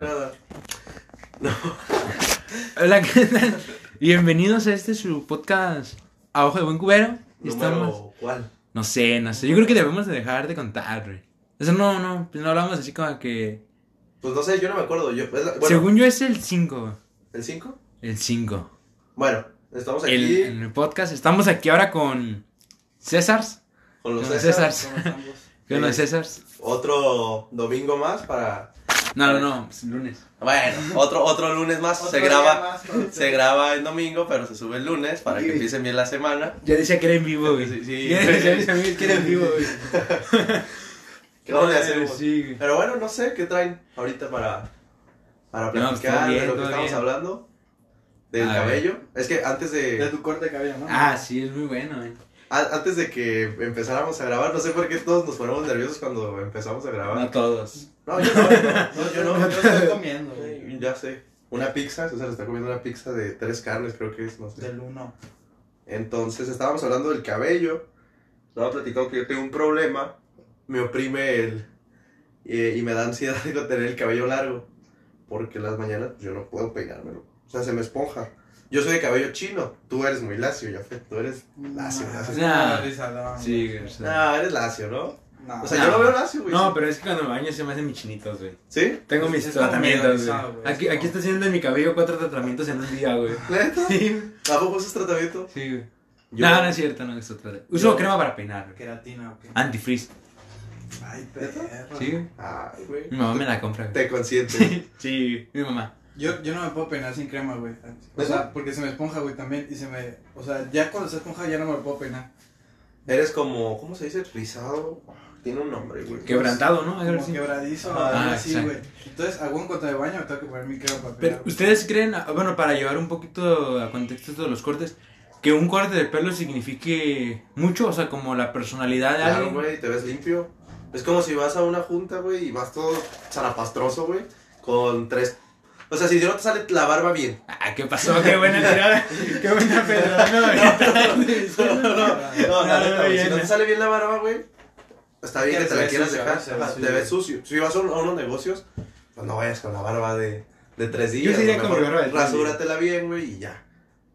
Nada. No. Hola, ¿qué tal? Bienvenidos a este su podcast a ojo de buen cubero. Y Número, Estamos... ¿Cuál? No sé, no sé. Yo creo que debemos de dejar de contar, güey. Eso no, no, pues no hablamos así como que... Pues no sé, yo no me acuerdo. Yo, es la- bueno, Según yo es el 5. ¿El 5? El 5. Bueno, estamos aquí El, en el podcast. Estamos aquí ahora con Césars. con los con César. Césars. Con los. Césars. Otro domingo más para. No, no, no. es lunes. Bueno, otro, otro lunes más. Otro se graba. más. Se graba el domingo, pero se sube el lunes para que empiecen bien la semana. Ya decía que era en vivo, güey. Sí, sí. Ya decía que era en vivo, güey. ¿Qué vamos a Eh, hacer? Sí, güey. Pero bueno, no sé qué traen ahorita para, para pues, platicar bien, de lo que estamos bien. hablando. Del A ver. cabello. Es que antes De de, tu corte de cabello, ¿no? Ah, sí, es muy bueno, güey. a- antes de que empezáramos a grabar, no sé por qué todos nos ponemos nerviosos cuando empezamos a grabar. No todos. No, yo no, no, yo no. Yo estoy comiendo, güey. Ya sé. Una pizza, César está comiendo una pizza de tres carnes, creo que es, no sé. Del uno. Entonces estábamos hablando del cabello. Estaba platicando que yo tengo un problema. Me oprime el. Y, y me da ansiedad tener el cabello largo. Porque las mañanas pues, yo no puedo peinármelo. O sea, se me esponja. Yo soy de cabello chino. Tú eres muy lacio, ya Tú eres lacio, Nah, lacio. Nah. una risadón, Sí, güey. güey. o sea. Ah, eres lacio, ¿no? No. O sea, No. yo lo veo lacio, güey. No, pero es que cuando me baño se me hacen mis chinitos, güey. ¿Sí? Tengo mis tratamientos, güey. Aquí, aquí está haciendo en mi cabello cuatro tratamientos en un día, güey. ¿Neta? Sí, ¿A poco usas tratamiento? sí, güey. Yo- No, no es cierto, no es otra. Uso Yo- crema para peinar, güey. Queratina, ok. Antifreeze. Ay, perro. Sí, güey. Ay, güey. Mi mamá me la compra, güey. Te consiente. Sí, mi mamá. Yo, yo no me puedo peinar sin crema, güey. O ¿Neta? sea, porque se me esponja, güey, también. Y se me. O sea, ya cuando se esponja ya no me lo puedo peinar. Eres como, ¿cómo se dice? Rizado. Tiene un nombre, güey. Quebrantado, ¿no? Como quebradizo, Ah, así, güey. Entonces, a un cuanto de baño me tengo que poner mi crema para Pero, peinar. ¿ustedes creen, ah, bueno, para llevar un poquito a contexto de los cortes, que un corte de pelo signifique mucho? O sea, como la personalidad de Claro, alguien. güey, te ves limpio. Es como si vas a una junta, güey, y vas todo zarapastroso, güey, con tres... O sea, si no te sale la barba bien. Ah, ¿qué pasó? Qué buena tirada. Qué buena pedrada. No, No, no, si bien. no te sale bien la barba, güey, está bien Que te la quieras dejar. Te ves sucio. Si vas a, un- a unos negocios, pues no vayas con la barba de, de tres días. sí iría a lo con mi barba de Rasúratela bien, güey, y ya.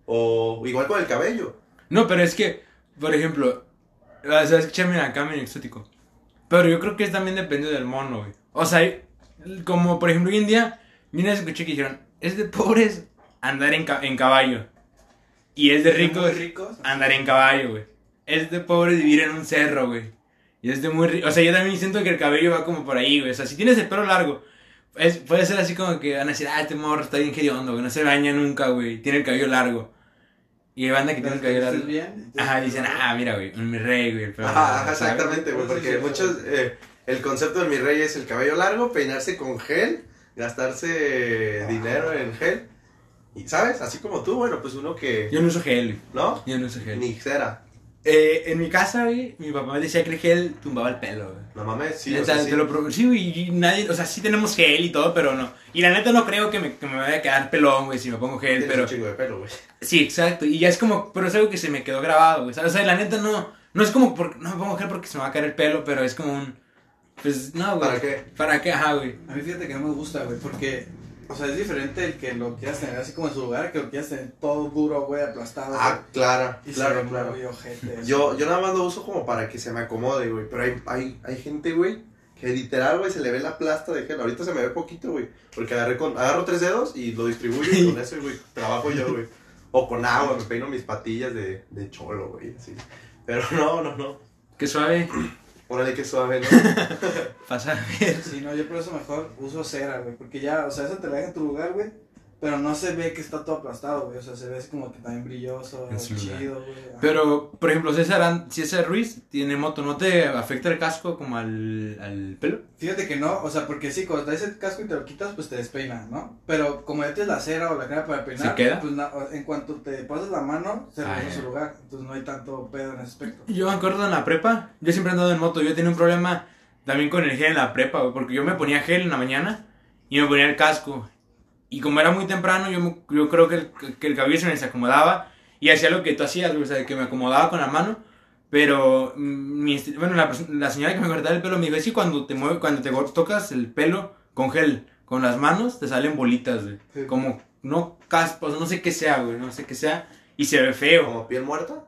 O igual con el cabello. No, pero es que, por ejemplo, o sea, escúchame acá, mi exótico. Pero yo creo que es también depende del mono, güey. O sea, como por ejemplo hoy en día, yo una vez escuché que dijeron, es de pobres andar en, ca- en caballo. Y es de ricos ricos. andar en caballo, güey. Es de pobres vivir en un cerro, güey. Y es de muy rico. O sea, yo también siento que el cabello va como por ahí, güey. O sea, si tienes el pelo largo, es, puede ser así como que van a decir, ah, este morro está bien hediondo, güey. No se baña nunca, güey. Tiene el cabello largo. Y hay banda que tiene el cabello largo. bien. Ajá, dicen, ah, mira, güey, un mi rey, güey. Ajá, largo", ajá, ¿sabes? exactamente, güey, sí porque muchos, eh, el concepto del mi rey es el cabello largo, peinarse con gel, gastarse dinero en gel, y ¿sabes? Así como tú, bueno, pues uno que, Yo no uso gel. ¿no? Yo no uso gel. Ni cera, Eh, en mi casa, güey, mi papá me decía que el gel tumbaba el pelo, güey. no mames, sí, Neta, o sea, sí. te lo pro- sí, güey, y nadie, o sea, sí tenemos gel y todo, pero no. Y la neta no creo que me, que me vaya a quedar pelón, güey, si me pongo gel, Tienes pero... un chingo de pelo, güey. Sí, exacto. Y ya es como, pero es algo que se me quedó grabado, güey. ¿sabes? O sea, la neta no, no es como, por, no me pongo gel porque se me va a caer el pelo, pero es como un, pues, no, güey. ¿Para qué? ¿Para qué? Ajá, güey. A mí fíjate que no me gusta, güey, porque, o sea, es diferente el que lo quieras tener así como en su lugar, que lo quieras tener todo duro, güey, aplastado. Ah, claro, güey, y claro, ve claro. muy ojete. Yo, yo nada más lo uso como para que se me acomode, güey, pero hay, hay, hay gente, güey, que literal, güey, se le ve la plasta de gel. Ahorita se me ve poquito, güey, porque agarré con, agarro tres dedos y lo distribuyo y con eso, güey, trabajo yo, güey. O con agua, me peino mis patillas de, de cholo, güey, así. Pero no, no, no. Qué suave. Órale, qué suave, ¿no? Pasa ver. Sí, no, yo por eso mejor uso cera, güey, porque ya, o sea, eso te la deja en tu lugar, güey, pero no se ve que está todo aplastado, güey, o sea, se ve así como que también brilloso, chido, güey. Pero, por ejemplo, César, César Ruiz tiene moto, ¿no te afecta el casco como al, al pelo? Fíjate que no, o sea, porque sí, cuando traes el casco y te lo quitas, pues te despeina, ¿no? Pero como ya tienes la cera o la crema para peinar, ¿Se queda? pues na- en cuanto te pasas la mano, se Ah, regresa a su lugar, entonces no hay tanto pedo en ese aspecto. Yo me acuerdo en la prepa, yo siempre he andado en moto, yo tenía un problema también con el gel en la prepa, güey, porque yo me ponía gel en la mañana y me ponía el casco. Y como era muy temprano, yo, me- yo creo que el, que el cabello se me desacomodaba y hacía lo que tú hacías, güey, o sea, que me acomodaba con la mano. Pero, mm, mi bueno, la, la señora que me cortaba el pelo me dijo, es que cuando te mueve, cuando te tocas el pelo con gel, con las manos te salen bolitas, güey. Sí. Como, no caspas, no sé qué sea, güey, no sé qué sea. Y se ve feo. ¿Como piel muerta?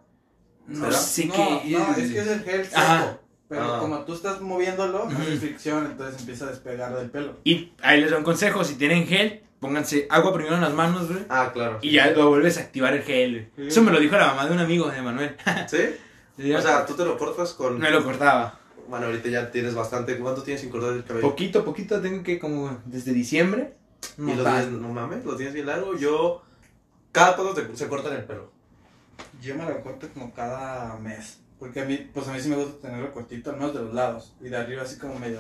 No ¿Será? sé no, qué. no, es que es el gel seco. Ajá. Pero Ah. como tú estás moviéndolo, hace fricción, entonces empieza a despegar del pelo. Y ahí les doy un consejo, si tienen gel, pónganse agua primero en las manos, güey. Ah, claro. Y ya lo vuelves a activar el gel, güey. Sí. Eso me lo dijo la mamá de un amigo de Manuel. ¿Sí? O sea, tú te lo cortas con... me lo cortaba. Bueno, ahorita ya tienes bastante... ¿Cuánto tienes sin cortar el cabello? Poquito, poquito, tengo que como desde diciembre. y lo tienes, no mames, lo tienes bien largo. Yo... Cada cuando te, se cortan el pelo. Yo me lo corto como cada mes. Porque a mí, pues a mí sí me gusta tenerlo cortito, al menos de los lados. Y de arriba así como medio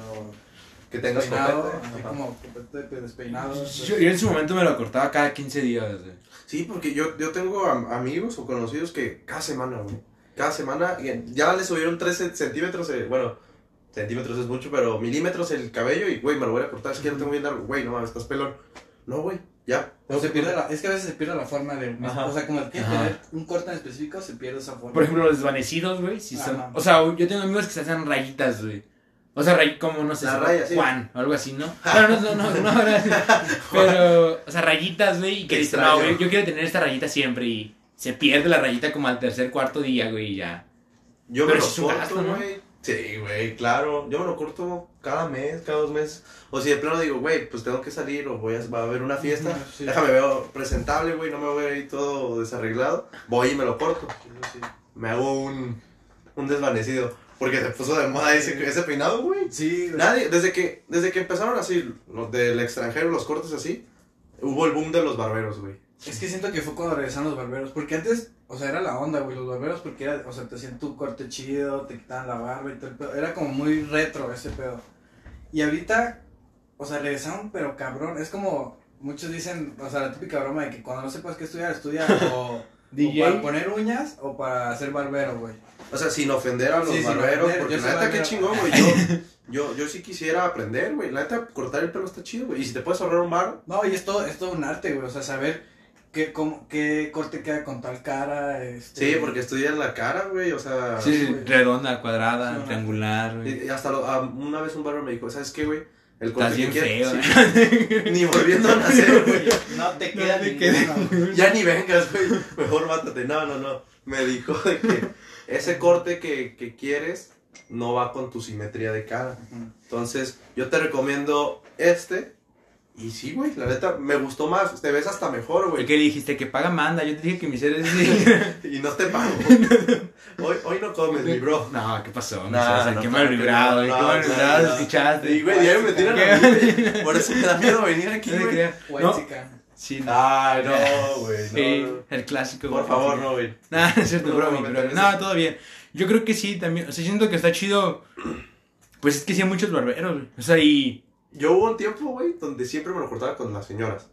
Que tengas copete. así como copete despeinado. Yo, yo en su momento me lo cortaba cada 15 días, güey. Sí, porque yo, yo tengo am- amigos o conocidos que cada semana, güey. Cada semana ya le subieron 13 centímetros, eh, bueno, centímetros es mucho, pero milímetros el cabello y, güey, me lo voy a cortar. Es que ya lo tengo bien largo. Güey, no mames, estás pelón. No, güey, ya. O se pierde la, es que a veces se pierde la forma de Ajá. O sea, como que tener un corte en específico, se pierde esa forma. Por ejemplo, los desvanecidos, güey, son... Ajá. O sea, yo tengo amigos que se hacen rayitas, güey. O sea, ray- como, no sé, La raya, sí. Juan, o algo así, ¿no? Bueno, no, no, no, no, no, pero, o sea, rayitas, güey, y que extraño. no, güey, yo quiero tener esta rayita siempre y se pierde la rayita como al tercer, cuarto día, güey, y ya. Yo Pero me lo sí es un corto, gasto, ¿no? güey. Sí, güey, claro. Yo me lo corto cada mes, cada dos meses. O si de plano digo, güey, pues tengo que salir o voy a, va a haber una fiesta. Sí. Déjame veo presentable, güey, no me voy a ir todo desarreglado. Voy y me lo corto. Me hago un, un desvanecido. Porque se puso de moda ese, ese peinado, güey. Sí, güey. Nadie, desde que, desde que empezaron así, los del extranjero, los cortes así, hubo el boom de los barberos, güey. Es que siento que fue cuando regresaron los barberos. Porque antes, o sea, era la onda, güey, los barberos. Porque era, o sea, te hacían tu corte chido, te quitaban la barba y todo el pedo. Era como muy retro ese pedo. Y ahorita, o sea, regresaron, pero cabrón. Es como, muchos dicen, o sea, la típica broma de que cuando no sepas qué estudiar, estudia o, o DJ. para poner uñas o para ser barbero, güey. O sea, sin ofender a los Sí, barberos, ofender, porque la neta, qué barbero. chingón, güey. Yo, yo, yo sí quisiera aprender, güey. La neta, cortar el pelo está chido, güey. Y si te puedes ahorrar un bar, No, y es todo, es todo un arte, güey. O sea, saber qué, cómo, qué corte queda con tal cara. Este... sí, porque estudias la cara, güey. O sea, Sí, redonda, cuadrada, Sí, triangular, güey. y- y hasta lo- a- una vez un barber me dijo, ¿sabes qué, güey? El corte Estás bien que feo, quieres. Sí. Ni volviendo a nacer, güey. No te queda No ninguno, güey. Ya ni vengas, güey. Mejor mátate. No, no, no. Me dijo de que ese corte que, que quieres no va con tu simetría de cara. Entonces, yo te recomiendo este. Y sí, güey, la neta, me gustó más. Te ves hasta mejor, ¿Y güey. qué le dijiste? Que paga manda. Yo te dije que mi ser es... Y no te pago. hoy, hoy no comes, mi bro. No, ¿qué pasó? No, No, no, qué mal vibrado, no, Qué mal vibrado, no. escuchaste. Y, güey, diario me tiran a mí, güey. Por eso me da miedo venir aquí, güey. No, chica. Sí, no. Ay, no, güey. Sí, No, el clásico. Por favor, no, güey. Nah, es cierto, broma, no todo bien. Yo creo que sí, también. O sea, siento que está chido. Pues es que sí hay muchos barberos, güey. O sea, y. Yo hubo un tiempo, güey, donde siempre me lo cortaba con las señoras.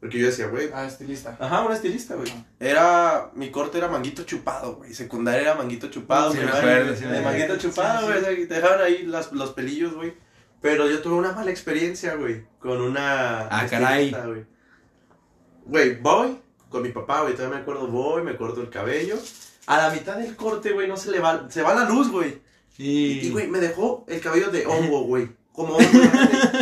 Porque yo decía, güey, Ah, estilista. Ajá, una estilista, güey. Ajá. Era, mi corte era manguito chupado, güey. Secundaria era manguito chupado. Sí, me acuerdo, sí me de manguito chupado, güey. sí. o sea, que te dejaban ahí las, los pelillos, güey. Pero yo tuve una mala experiencia, güey. Con una. Ah, caray. Güey. Voy con mi papá, güey. Todavía me acuerdo, voy, me corto el cabello. A la mitad del corte, güey, no se le va. Se va la luz, güey. Y. Güey, me dejó el cabello de hongo, güey. Como hongo.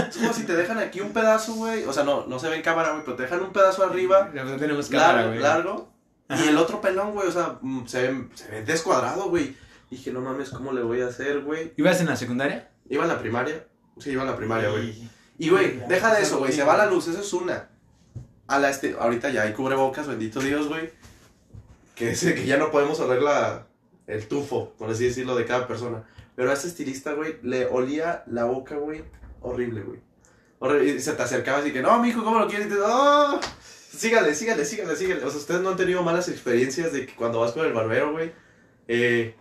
es como si te dejan aquí un pedazo, güey. O sea, no, no se ve en cámara, güey, pero te dejan un pedazo arriba No tenemos cámara, largo, güey. largo. Ajá. Y el otro pelón, güey, o sea, mm, se ve, se ve descuadrado, güey. Dije, no mames, ¿cómo le voy a hacer, güey? ¿Ibas en la secundaria? Iba a la primaria. Sí, iba a la primaria, güey. Y- güey, deja de eso güey. Se va la luz, eso es una. A la este, ahorita ya hay cubrebocas, bendito Dios, güey. Que, es, que ya no podemos oler la, el tufo, por así decirlo, de cada persona. Pero a ese estilista, güey, le olía la boca, güey, horrible, güey. Horrible. Y se te acercaba así que, no, mijo, ¿cómo lo quieres? Y te, "Oh, sígale, sígale, sígale, sígale. O sea, ustedes no han tenido malas experiencias de que cuando vas con el barbero, güey, eh,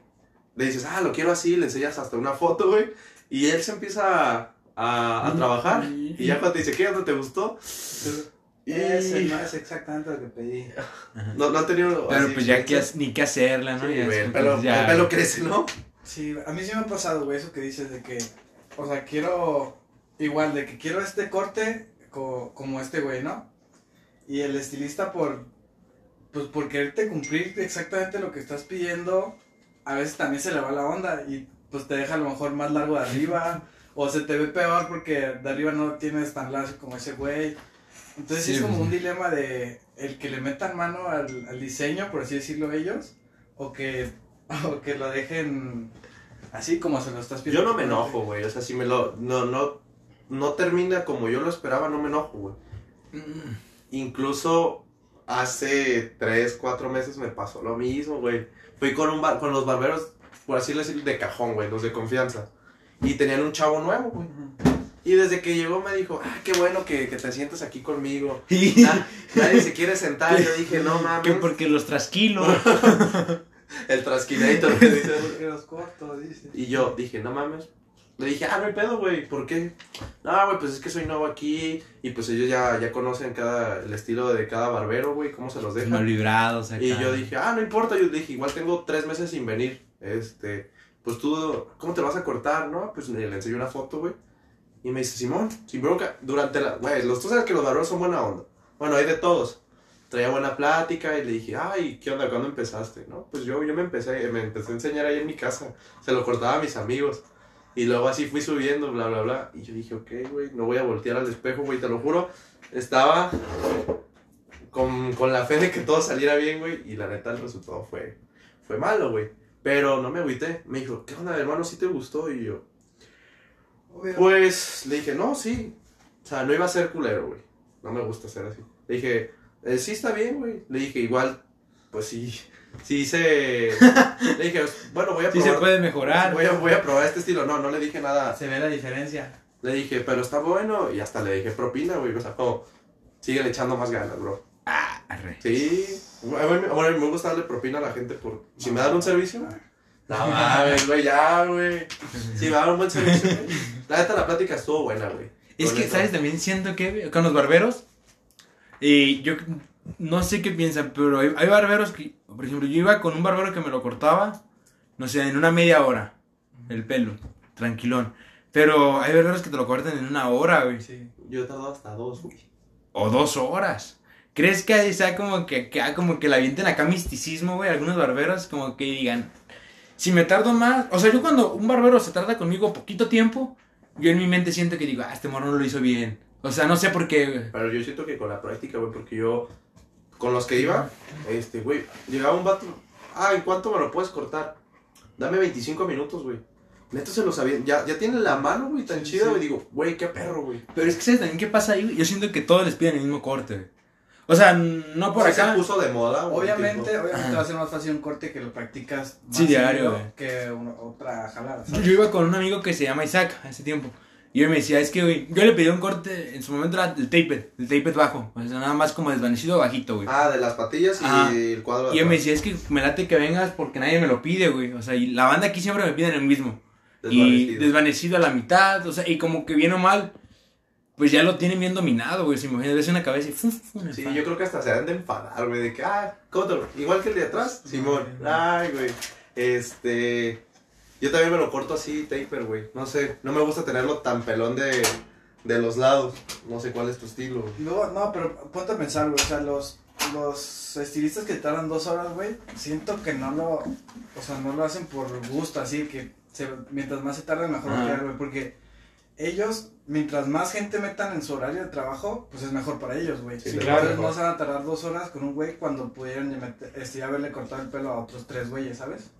le dices, ah, lo quiero así, le enseñas hasta una foto, güey. Y él se empieza a, a- a trabajar. Y ya cuando te dice, ¿qué? ¿No te gustó? Y Ese no es exactamente lo que pedí. no, no han tenido. Pero así pues ya que, ni qué hacerla, ¿no? Sí, Ya güey, el, pelo, ya- el pelo crece, ¿no? Sí, a mí sí me ha pasado, güey, eso que dices de que, o sea, quiero, igual, de que quiero este corte co- como este güey, ¿no? Y el estilista por, pues por quererte cumplir exactamente lo que estás pidiendo, a veces también se le va la onda y pues te deja a lo mejor más largo de arriba, O se te ve peor porque de arriba no tienes tan lacio como ese güey. Entonces sí, es como pues, un dilema de el que le metan mano al, al diseño, por así decirlo ellos, o que, o que lo dejen así como se lo estás Yo pidiendo. no me enojo, güey. O sea, si me lo. No, no. No termina como yo lo esperaba, no me enojo, güey. Incluso hace 3, 4 meses me pasó lo mismo, güey. Fui con un bar, con los barberos, por así decirlo, de cajón, güey, los de confianza. Y tenían un chavo nuevo, güey. Y desde que llegó me dijo, ah, qué bueno que, que te sientas aquí conmigo. Na- nadie se quiere sentar. Yo dije, no mames. que porque los trasquilo. El. Porque los corto, dice. Y yo dije, no mames. Le dije, ah, no hay pedo, güey. ¿Por qué? No, güey, pues es que soy nuevo aquí. Y pues ellos ya, ya conocen cada, el estilo de cada barbero, güey, cómo se los Mal dejan. vibrados acá. Y yo dije, ah, no importa. Yo dije, igual tengo tres meses sin venir. Este, pues tú, ¿cómo te vas a cortar? No, pues le, le enseñé una foto, güey. Y me dice, Simón, sin bronca. Durante la, güey, los, tú sabes que los barberos son buena onda. Bueno, hay de todos. Traía buena plática y le dije, ay, ¿qué onda? ¿Cuándo empezaste? No, pues yo, yo me empecé, me empecé a enseñar ahí en mi casa. Se lo cortaba a mis amigos. Y luego así fui subiendo, bla, bla, bla. Y yo dije, ok, güey, no voy a voltear al espejo, güey, te lo juro. Estaba con, con la fe de que todo saliera bien, güey. Y la neta, el resultado fue, fue malo, güey. Pero no me agüité. Me dijo, ¿qué onda, hermano? ¿Sí te gustó? Y yo, pues le dije, no, sí. O sea, no iba a ser culero, güey. No me gusta ser así. Le dije, eh, sí está bien, güey. Le dije, igual, pues sí. Sí se. Le dije, bueno, voy a Sí probar. se puede mejorar. Voy a, voy a probar este estilo. No, no le dije nada. Se ve la diferencia. Le dije, pero está bueno. Y hasta le dije propina, güey. O sea, como, sigue echando más ganas, bro. Ah, arre. Sí. A mí, a mí me gusta darle propina a la gente por. Si me dan un servicio. No mames, güey, ya, güey. Me dan un buen servicio, güey. La neta, la plática estuvo buena, güey. Es que. ¿sabes? También siento que con los barberos, y yo no sé qué piensan, pero hay, hay barberos que, por ejemplo, yo iba con un barbero que me lo cortaba, no sé, en una media hora, el pelo, tranquilón. Pero hay barberos que te lo cortan en una hora, güey, Sí. Yo he tardado hasta dos, güey. o dos horas. ¿Crees que ahí sea como que, que, como que le avienten acá misticismo, güey? Algunos barberos como que digan, si me tardo más, o sea, yo cuando un barbero se tarda conmigo poquito tiempo, yo en mi mente siento que digo, ah, este morro no lo hizo bien. O sea, no sé por qué, güey. Pero yo siento que con la práctica, güey, porque yo, con los que iba, este, güey, llegaba un vato, ah, ¿en cuánto me lo puedes cortar? Dame 25 minutos, güey. Neta se lo sabía, ya, ya tiene la mano, güey, tan Sí, chida, sí. güey, digo, güey, qué perro, güey. Pero es que ¿sabes también qué pasa ahí? güey? Yo siento que todos les piden el mismo corte, güey. O sea, no por Sí se acá. puso de moda. Obviamente, tipo. obviamente va a ser más fácil un corte que lo practicas más Sí, diario, que una- otra jalada. Yo, ¿sabes? yo iba con un amigo que se llama Isaac hace tiempo. Y él me decía, es que, güey, yo le pedí un corte, en su momento era el taped, el taped bajo. O sea, nada más como desvanecido bajito, güey. Ah, de las patillas y Ajá. el cuadro de Y él me decía, es que me late que vengas porque nadie me lo pide, güey. O sea, y la banda aquí siempre me piden el mismo. Y Desvanecido. desvanecido a la mitad, o sea, y como que bien o mal, pues ya lo tienen bien dominado, güey. Si imaginas, ves una cabeza y ¡fum, fum, Sí, enfada. yo creo que hasta se han de enfadar, güey, de que, ah, ¿cómo te lo- Igual que el de atrás, Simón. Ay, güey. Este. Yo también me lo corto así, taper, güey. No sé, no me gusta tenerlo tan pelón de, de los lados. No sé cuál es tu estilo, güey. Luego, no, pero ponte a pensar, güey. O sea, los, los estilistas que tardan dos horas, güey, siento que no lo. O sea, no lo hacen por gusto, así que se- mientras más se tarden, mejor va a Ajá. quedar, güey. Porque ellos, mientras más gente metan en su horario de trabajo, pues es mejor para ellos, güey. Sí, claro. Entonces no se van a tardar dos horas con un güey cuando pudieran ya meter- este, haberle cortado el pelo a otros tres güeyes, ¿sabes?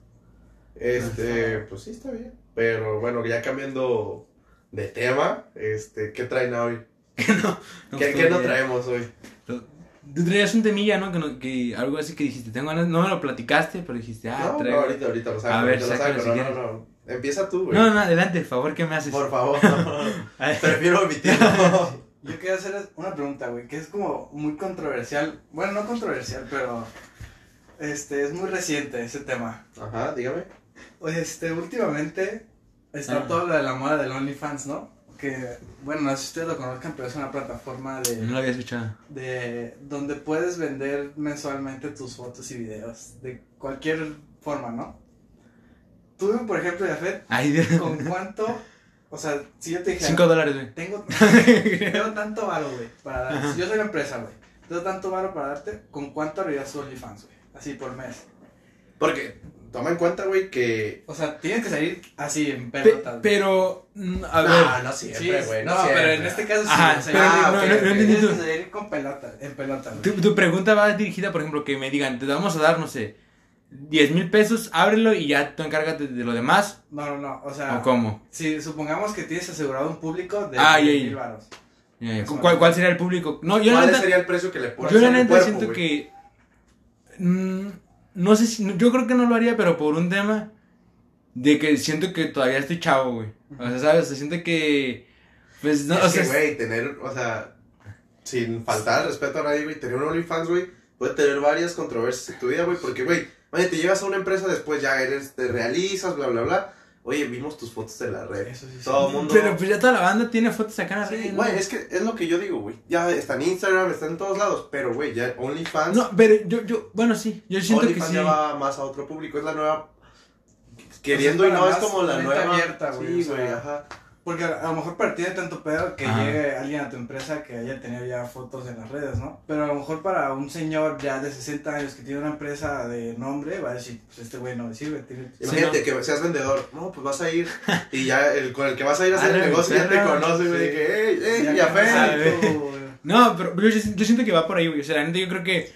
Este, pues sí, está bien. Pero bueno, ya cambiando de tema, este, ¿qué traen hoy? No, ¿Qué, estoy qué nos bien. traemos hoy? Tú traías un temilla, ¿no? Que, no- que algo así que dijiste, tengo ganas, no me lo platicaste, pero dijiste, ah, no, traigo. no, ahorita, ahorita lo saco. A ver, ahorita lo sácalo saco. si No, no, no. Empieza tú, güey. No, no, adelante, por favor, ¿qué me haces? Por favor. Ay, Prefiero omitirlo. Yo quería hacer una pregunta, güey, que es como muy controversial. Bueno, no controversial, pero este es muy reciente ese tema. Ajá, dígame. Este, últimamente está Ah. todo lo de la moda del OnlyFans, ¿no? Que, bueno, no sé si ustedes lo conozcan, pero es una plataforma no de, lo había escuchado. de donde puedes vender mensualmente tus fotos y videos de cualquier forma, ¿no? Tú, por ejemplo, Jafet, Ay. ¿con cuánto? O sea, si yo te dijera, Cinco dólares, güey. tengo, tengo tanto varo, güey, para dar, Ajá. si yo soy la empresa, güey, tengo tanto varo para darte, ¿con cuánto harías tu OnlyFans, güey? Así por mes. Porque toma en cuenta, güey, que... O sea, tienes que salir así, en Pe- pelotas. pero, mm, a ver. No, no siempre, güey, no, no, pero en este caso sí. Ajá, o sea, pero ah, no, ok, no, no ok, entendí tienes que salir con pelota, en pelota, güey. Tu, tu pregunta va dirigida, por ejemplo, que me digan, te vamos a dar, no sé, 10 mil pesos, ábrelo y ya tú encárgate de lo demás. No, no, no, o sea, ¿O cómo? si supongamos que tienes asegurado un público de Ah, ya, 10 ya. mil ya. ¿Cuál, cuál sería el público? No, yo la ¿Cuál neta, sería el precio que le pones yo la neta cuerpo, siento güey? que. mm, no sé si. Yo creo que no lo haría, pero por un tema de que siento que todavía estoy chavo, güey. O sea, ¿sabes? O sea, siento que. Pues no, es o sea. que, güey, tener, o sea, sin faltar al respeto a nadie, güey, tener un OnlyFans, güey, puede tener varias controversias en tu vida, güey, porque, güey, oye, te llegas a una empresa después, ya eres, te realizas, bla, bla, bla. Oye, vimos tus fotos en la red. Eso sí, sí. Todo el mundo. Pero pues ya toda la banda tiene fotos acá en la Sí, red, es que es lo que yo digo, güey. Ya está en Instagram, está en todos lados, pero, güey, ya OnlyFans. No, pero yo, yo, bueno, sí, yo siento que OnlyFans sí. ya va más a otro público, es la nueva. Queriendo y no es como la nueva. abierta, güey, sí, o sea, güey, ajá. Porque a, a lo mejor para ti de tanto pedo que Ajá. llegue alguien a tu empresa que haya tenido ya fotos en las redes, ¿no? Pero a lo mejor para un señor ya de 60 años que tiene una empresa de nombre, va a decir, pues este güey no me sirve. Tiene... Imagínate que seas vendedor. No, pues vas a ir. Y ya el, con el que vas a ir a hacer el negocio ya te conoce, güey. De Sí. que, ey, ey, Ya ya fe. no No, pero yo, yo siento que va por ahí, güey. O sea, la neta yo creo que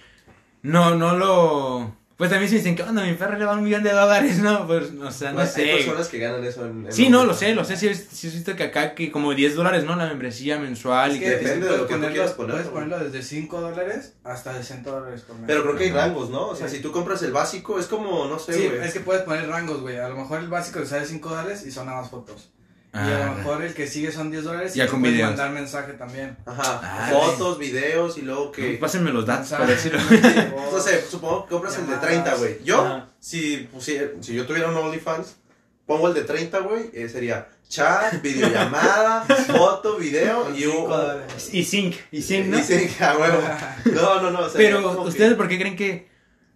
no, no lo... Pues también se dicen, ¿qué onda? Mi perro le va un millón de dólares, ¿no? Pues, o sea, no Hay sé. personas que ganan eso en. en Sí, no, lo sé, lo sé. Sí, he- sí visto que acá que como 10 dólares, ¿no? La membresía mensual Es y que que... depende de lo que tú ponerlo- quieras poner, Puedes ponerlo desde 5 dólares hasta 60 dólares por mes. Pero creo que hay rangos, ¿no? O sea, Sí. si tú compras el básico, es como, no sé, Sí, es que puedes poner rangos, güey. A lo mejor el básico te sale 5 dólares y son nada más fotos. Y a Ah, lo mejor el que sigue son 10 dólares y Ya te con puedes videos. mandar mensaje también. Ajá. Ah, Fotos, videos y luego que. Pásenme los datos para decirlo. No sé, supongo que compras el de Llamadas. 30, güey. Yo, Ajá. si, pusiera- si yo tuviera un OnlyFans, pongo el de 30, güey. eh, sería chat, videollamada, foto, video y un. Y sync, y sync, ¿no? Y sí, a huevo. No, no, no. sería Pero, como que- ¿ustedes por qué creen que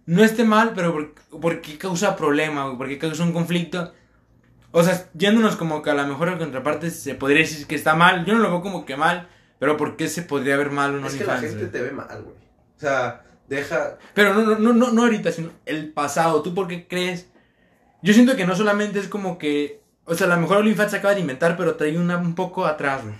no esté mal, pero por, por qué causa problema, güey? ¿Por qué causa un conflicto? O sea, yéndonos como que a la mejor contraparte se podría decir que está mal. Yo no lo veo como que mal, pero ¿por qué se podría ver mal un Es que la OnlyFans? gente güey? te ve mal, güey. O sea, deja. Pero no, no, no, no, no ahorita, sino el pasado. ¿Tú por qué crees? Yo siento que no solamente es como que... O sea, a lo mejor OnlyFans se acaba de inventar, pero trae una, un poco atrás, güey.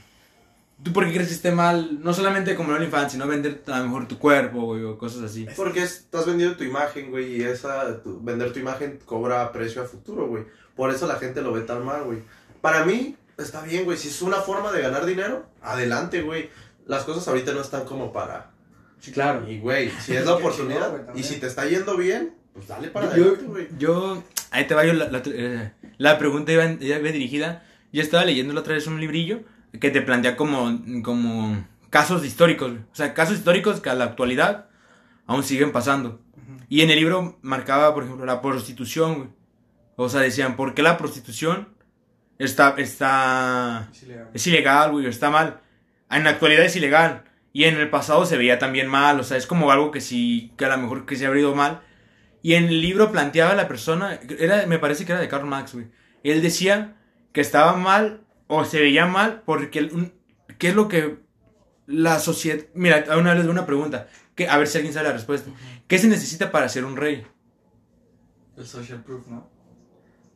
¿Tú por qué crees que esté mal? No solamente como el OnlyFans, sino vender a lo mejor tu cuerpo, güey, o cosas así. Porque estás vendiendo tu imagen, güey, y esa, tu- vender tu imagen cobra precio a futuro, güey. Por eso la gente lo ve tan mal, güey. Para mí, está bien, güey. Si es una forma de ganar dinero, adelante, güey. Las cosas ahorita no están como para... Sí, claro. Y, güey, si es la oportunidad, güey, y si te está yendo bien, pues dale para Yo, adelante, güey. yo, ahí te va yo la, la, eh, la pregunta iba, iba dirigida. Yo estaba leyendo la otra vez un librillo que te plantea como, como casos históricos, o sea, casos históricos que a la actualidad aún siguen pasando. Y en el libro marcaba, por ejemplo, la prostitución, güey. O sea, decían, ¿por qué la prostitución está, está, es ilegal, güey, o está mal? En la actualidad es ilegal. Y en el pasado se veía también mal, o sea, es como algo que sí, que a lo mejor que se ha ido mal. Y en el libro planteaba la persona, era, me parece que era de Karl Marx, güey. Él decía que estaba mal o se veía mal porque, el- un- ¿qué es lo que la sociedad... Mira, una vez una pregunta, que, a ver si alguien sabe la respuesta. ¿Qué se necesita para ser un rey? El social proof, ¿no?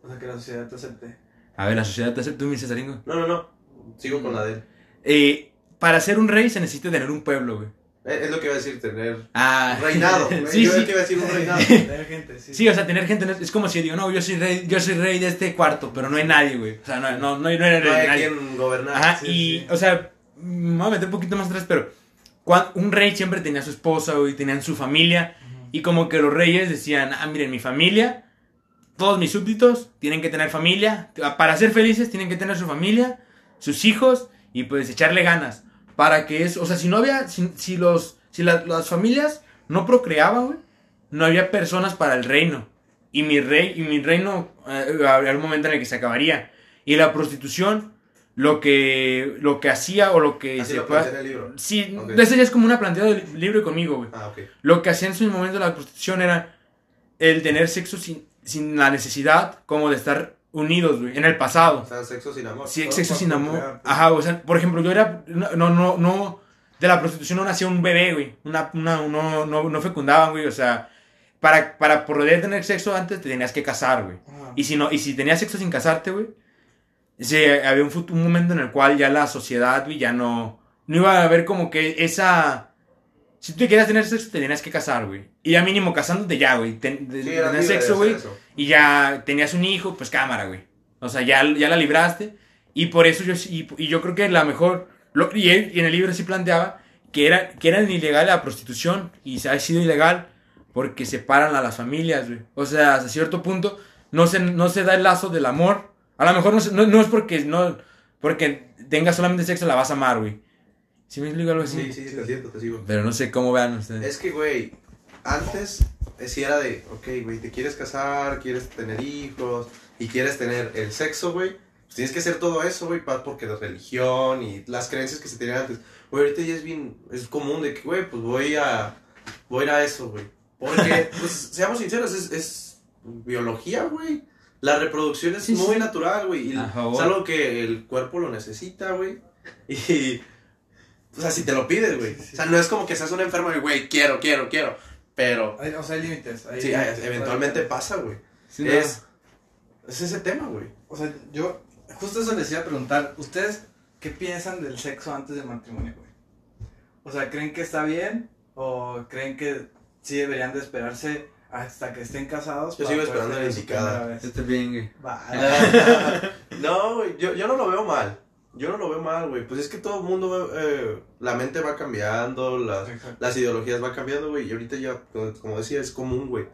O sea, que la sociedad te acepte. A ver, la sociedad te acepta, tú, mi Cesaringo. No, no, no. Sigo con la de él. Eh, para ser un rey se necesita tener un pueblo, güey. Eh, Es lo que iba a decir, tener Ah, un reinado. sí, Yo sí. que iba a decir un reinado. Tener gente, sí. Sí, o sea, tener gente no es, como si digo, no, yo soy rey, yo soy rey de este cuarto, pero no hay nadie, güey. O sea, no, no, no, hay- no hay No hay nadie. quien gobernar. Ajá, sí, y, sí. o sea, me voy a meter un poquito más atrás, pero cuan- un rey siempre tenía a su esposa, güey, tenían su familia, y como que los reyes decían, ah, miren, mi familia, todos mis súbditos tienen que tener familia, para ser felices tienen que tener su familia, sus hijos, y pues echarle ganas, para que eso, o sea, si no había, si, si los, si la- las familias no procreaban, güey, no había personas para el reino, y mi rey, y mi reino, eh, habría un momento en el que se acabaría, y la prostitución, lo que, lo que hacía o lo que Así se lo plantea en el libro. Sí, Ok. de eso ya es como una planteada del libro conmigo, güey. Ah, ok. Lo que hacía en su momento la prostitución era el tener sexo sin, sin la necesidad como de estar unidos, güey, en el pasado. O sea, sexo sin amor. Sí, sexo sin amor. pues. Ajá, o sea, por ejemplo, yo era, no, no, no, de la prostitución no nacía un bebé, güey, una, una, no, no, no fecundaban, güey, o sea, para, para poder tener sexo antes te tenías que casar, güey. Ajá. Y si, no, y si tenías sexo sin casarte, güey, había un, un momento en el cual ya la sociedad, güey, ya no, no iba a haber como que esa... Si tú querías tener sexo, te tenías que casar, güey. Y ya mínimo casándote ya, güey. Ten- Sí, de sexo, güey. eso. Y ya tenías un hijo, pues cámara, güey. O sea, ya, ya la libraste. Y por eso yo y, y yo creo que la mejor. lo- y, él, y en el libro sí planteaba que era, que era ilegal la prostitución. Y se ha sido ilegal porque separan a las familias, güey. O sea, hasta cierto punto no se, no se da el lazo del amor. A lo mejor no, se- no, no es porque no porque tengas solamente sexo la vas a amar, güey. ¿Sí me explico algo así? Sí, sí, te siento, te sigo. Pero no sé cómo vean ustedes. Es que, güey, antes sí era de, ok, güey, te quieres casar, quieres tener hijos y quieres tener el sexo, güey. Pues tienes que hacer todo eso, güey, porque la religión y las creencias que se tenían antes. Güey, ahorita ya es bien, es común de que, güey, pues voy a, voy a ir a eso, güey. Porque, pues, seamos sinceros, es, es biología, güey. La reproducción es Sí, muy sí. natural, güey. Es algo que el cuerpo lo necesita, güey. Y, o sea, si te lo pides, güey. O sea, no es como que seas un enfermo y, güey, quiero, quiero, quiero. Pero, Hay- o sea, hay límites. hay sí, límites. eventualmente pasa, güey. Sí, no. es, es ese tema, güey. O sea, yo justo eso les iba a preguntar. ¿Ustedes qué piensan del sexo antes del matrimonio, güey? O sea, ¿creen que está bien? ¿O creen que sí deberían de esperarse hasta que estén casados? Yo sigo esperando la indicada. Está bien, güey. Va, no, güey, yo, yo no lo veo mal. Yo no lo veo mal, güey. Pues es que todo el mundo, eh, la mente va cambiando, las, las ideologías van cambiando, güey. Y ahorita ya, como decía, es común, güey.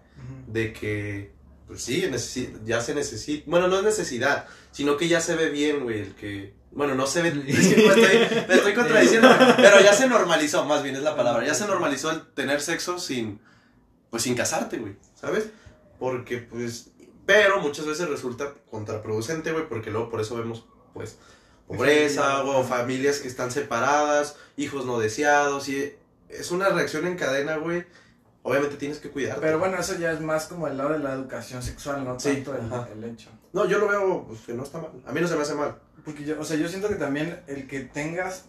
De que, pues sí, ya se necesita, bueno, no es necesidad, sino que ya se ve bien, güey, el que, bueno, no se ve, es que me estoy, me estoy contradiciendo, pero ya se normalizó, más bien es la palabra, ya se normalizó el tener sexo sin, pues sin casarte, güey, ¿sabes? Porque, pues, pero muchas veces resulta contraproducente, güey, porque luego por eso vemos, pues, pobreza o familias que están separadas, hijos no deseados, y es una reacción en cadena, güey. Obviamente tienes que cuidarte. Pero bueno, eso ya es más como el lado de la educación sexual, no Sí, tanto el, el hecho. No, yo lo veo pues, que no está mal. A mí no se me hace mal. Porque yo, o sea, yo siento que también el que tengas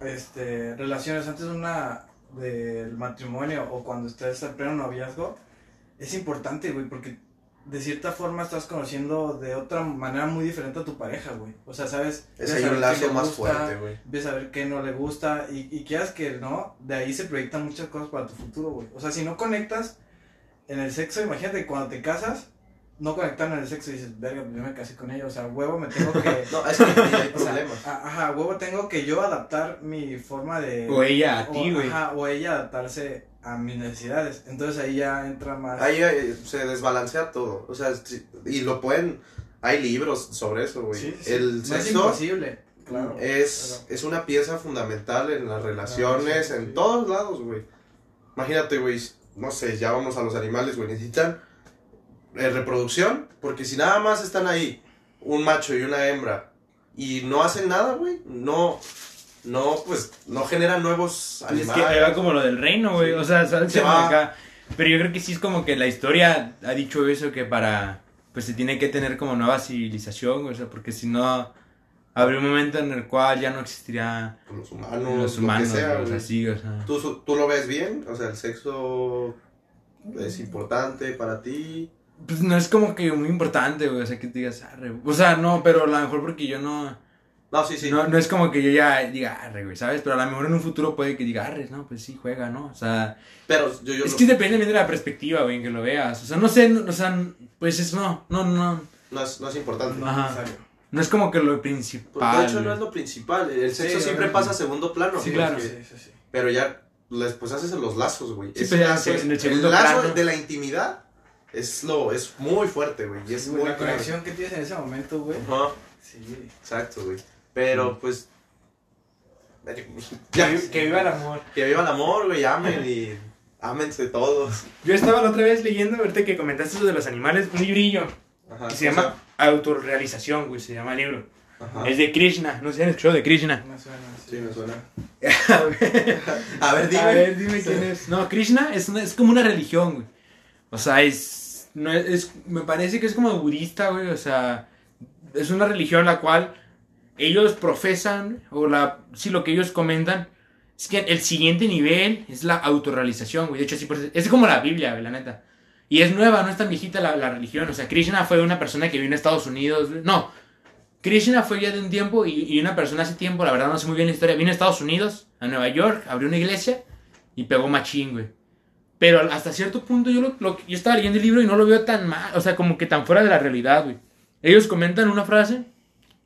este, relaciones antes de una del matrimonio o cuando estés en pleno noviazgo es importante, güey, porque de cierta forma estás conociendo de otra manera muy diferente a tu pareja, güey. O sea, sabes, Es ahí a un lazo le más gusta, fuerte, güey. Empiezas a ver qué no le gusta y, y quieras que no, de ahí se proyectan muchas cosas para tu futuro, güey. O sea, si no conectas en el sexo, imagínate que cuando te casas, no conectaron en el sexo y dices, verga, yo me casé con ella, o sea, huevo, me tengo que... No, es que hay sea, problemas. a- ajá, huevo, tengo que yo adaptar mi forma de... O ella a ti, güey. Ajá, o ella adaptarse a mis necesidades. Entonces ahí ya entra más... Ahí eh, se desbalancea todo. O sea, y lo pueden. Hay libros sobre eso, güey. Sí, sí, El no es sexo imposible, claro. es, es una pieza fundamental en las relaciones, sí, en todos lados, güey. Imagínate, güey. No sé, ya vamos a los animales, güey. Necesitan eh, reproducción. Porque si nada más están ahí, un macho y una hembra, y no hacen nada, güey, no. No, pues, no generan nuevos Pues es animales. que era como lo del reino, güey. Sí. O sea, va. acá. Pero yo creo que sí es como que la historia ha dicho eso que para. Pues se tiene que tener como nueva civilización, güey. O sea, porque si no. Habría un momento en el cual ya no existiría los humanos, los lo humanos, que sea, o sea, sí, o sea. ¿Tú, ¿Tú lo ves bien? O sea, el sexo es importante para ti. Pues no es como que muy importante, güey. O sea, que te digas, arre. O sea, no, pero a lo mejor porque yo no. No, sí, sí. No, no es como que yo ya diga, arre, güey, ¿sabes? Pero a lo mejor en un futuro puede que diga, arre, no, pues sí, juega, ¿no? O sea. Pero yo, yo es que depende bien de la perspectiva, güey, en que lo veas. O sea, no sé, no- o sea, pues es no, no, no. no, es, no es importante. No Ajá. es necesario. No es como que lo Porque principal. de hecho no es lo principal. El sexo Sí, siempre pasa a segundo plano. Sí, porque- claro. Sí, sí, sí. Pero ya después haces los lazos, güey. Sí, pues ya lazo en el segundo lazo plano. de la intimidad es lo es muy fuerte, güey. Y es Sí, muy la claro. conexión que tienes en ese momento, güey. Ajá, Sí. exacto, güey. Pero pues. Ya, Que viva el amor. que viva el amor, güey. Amen y. Ámense todos. Yo estaba la otra vez leyendo, ahorita que comentaste eso de los animales, un librillo. Ajá. Que se llama Autorrealización, güey, se llama el libro. ajá. Es de Krishna, no sé si han escuchado de Krishna. Me suena, Sí, me suena. A ver, A ver, dime. A ver, dime quién es. No, Krishna es, una- es como una religión, güey. O sea, es, no es, es- Me parece que es como budista, güey. O sea, es una religión la cual ellos profesan, o la. Sí, lo que ellos comentan. Es que el siguiente nivel es la autorrealización, güey. De hecho, es como la Biblia, güey, la neta. Y es nueva, no es tan viejita la, religión. O sea, Krishna fue una persona que vino a Estados Unidos. No, Krishna fue ya de un tiempo y, y una persona hace tiempo, la verdad no sé muy bien la historia, vino a Estados Unidos, a Nueva York, abrió una iglesia y pegó machín, güey. Pero hasta cierto punto yo, lo, lo- yo estaba leyendo el libro y no lo veo tan mal, o sea, como que tan fuera de la realidad, güey. Ellos comentan una frase,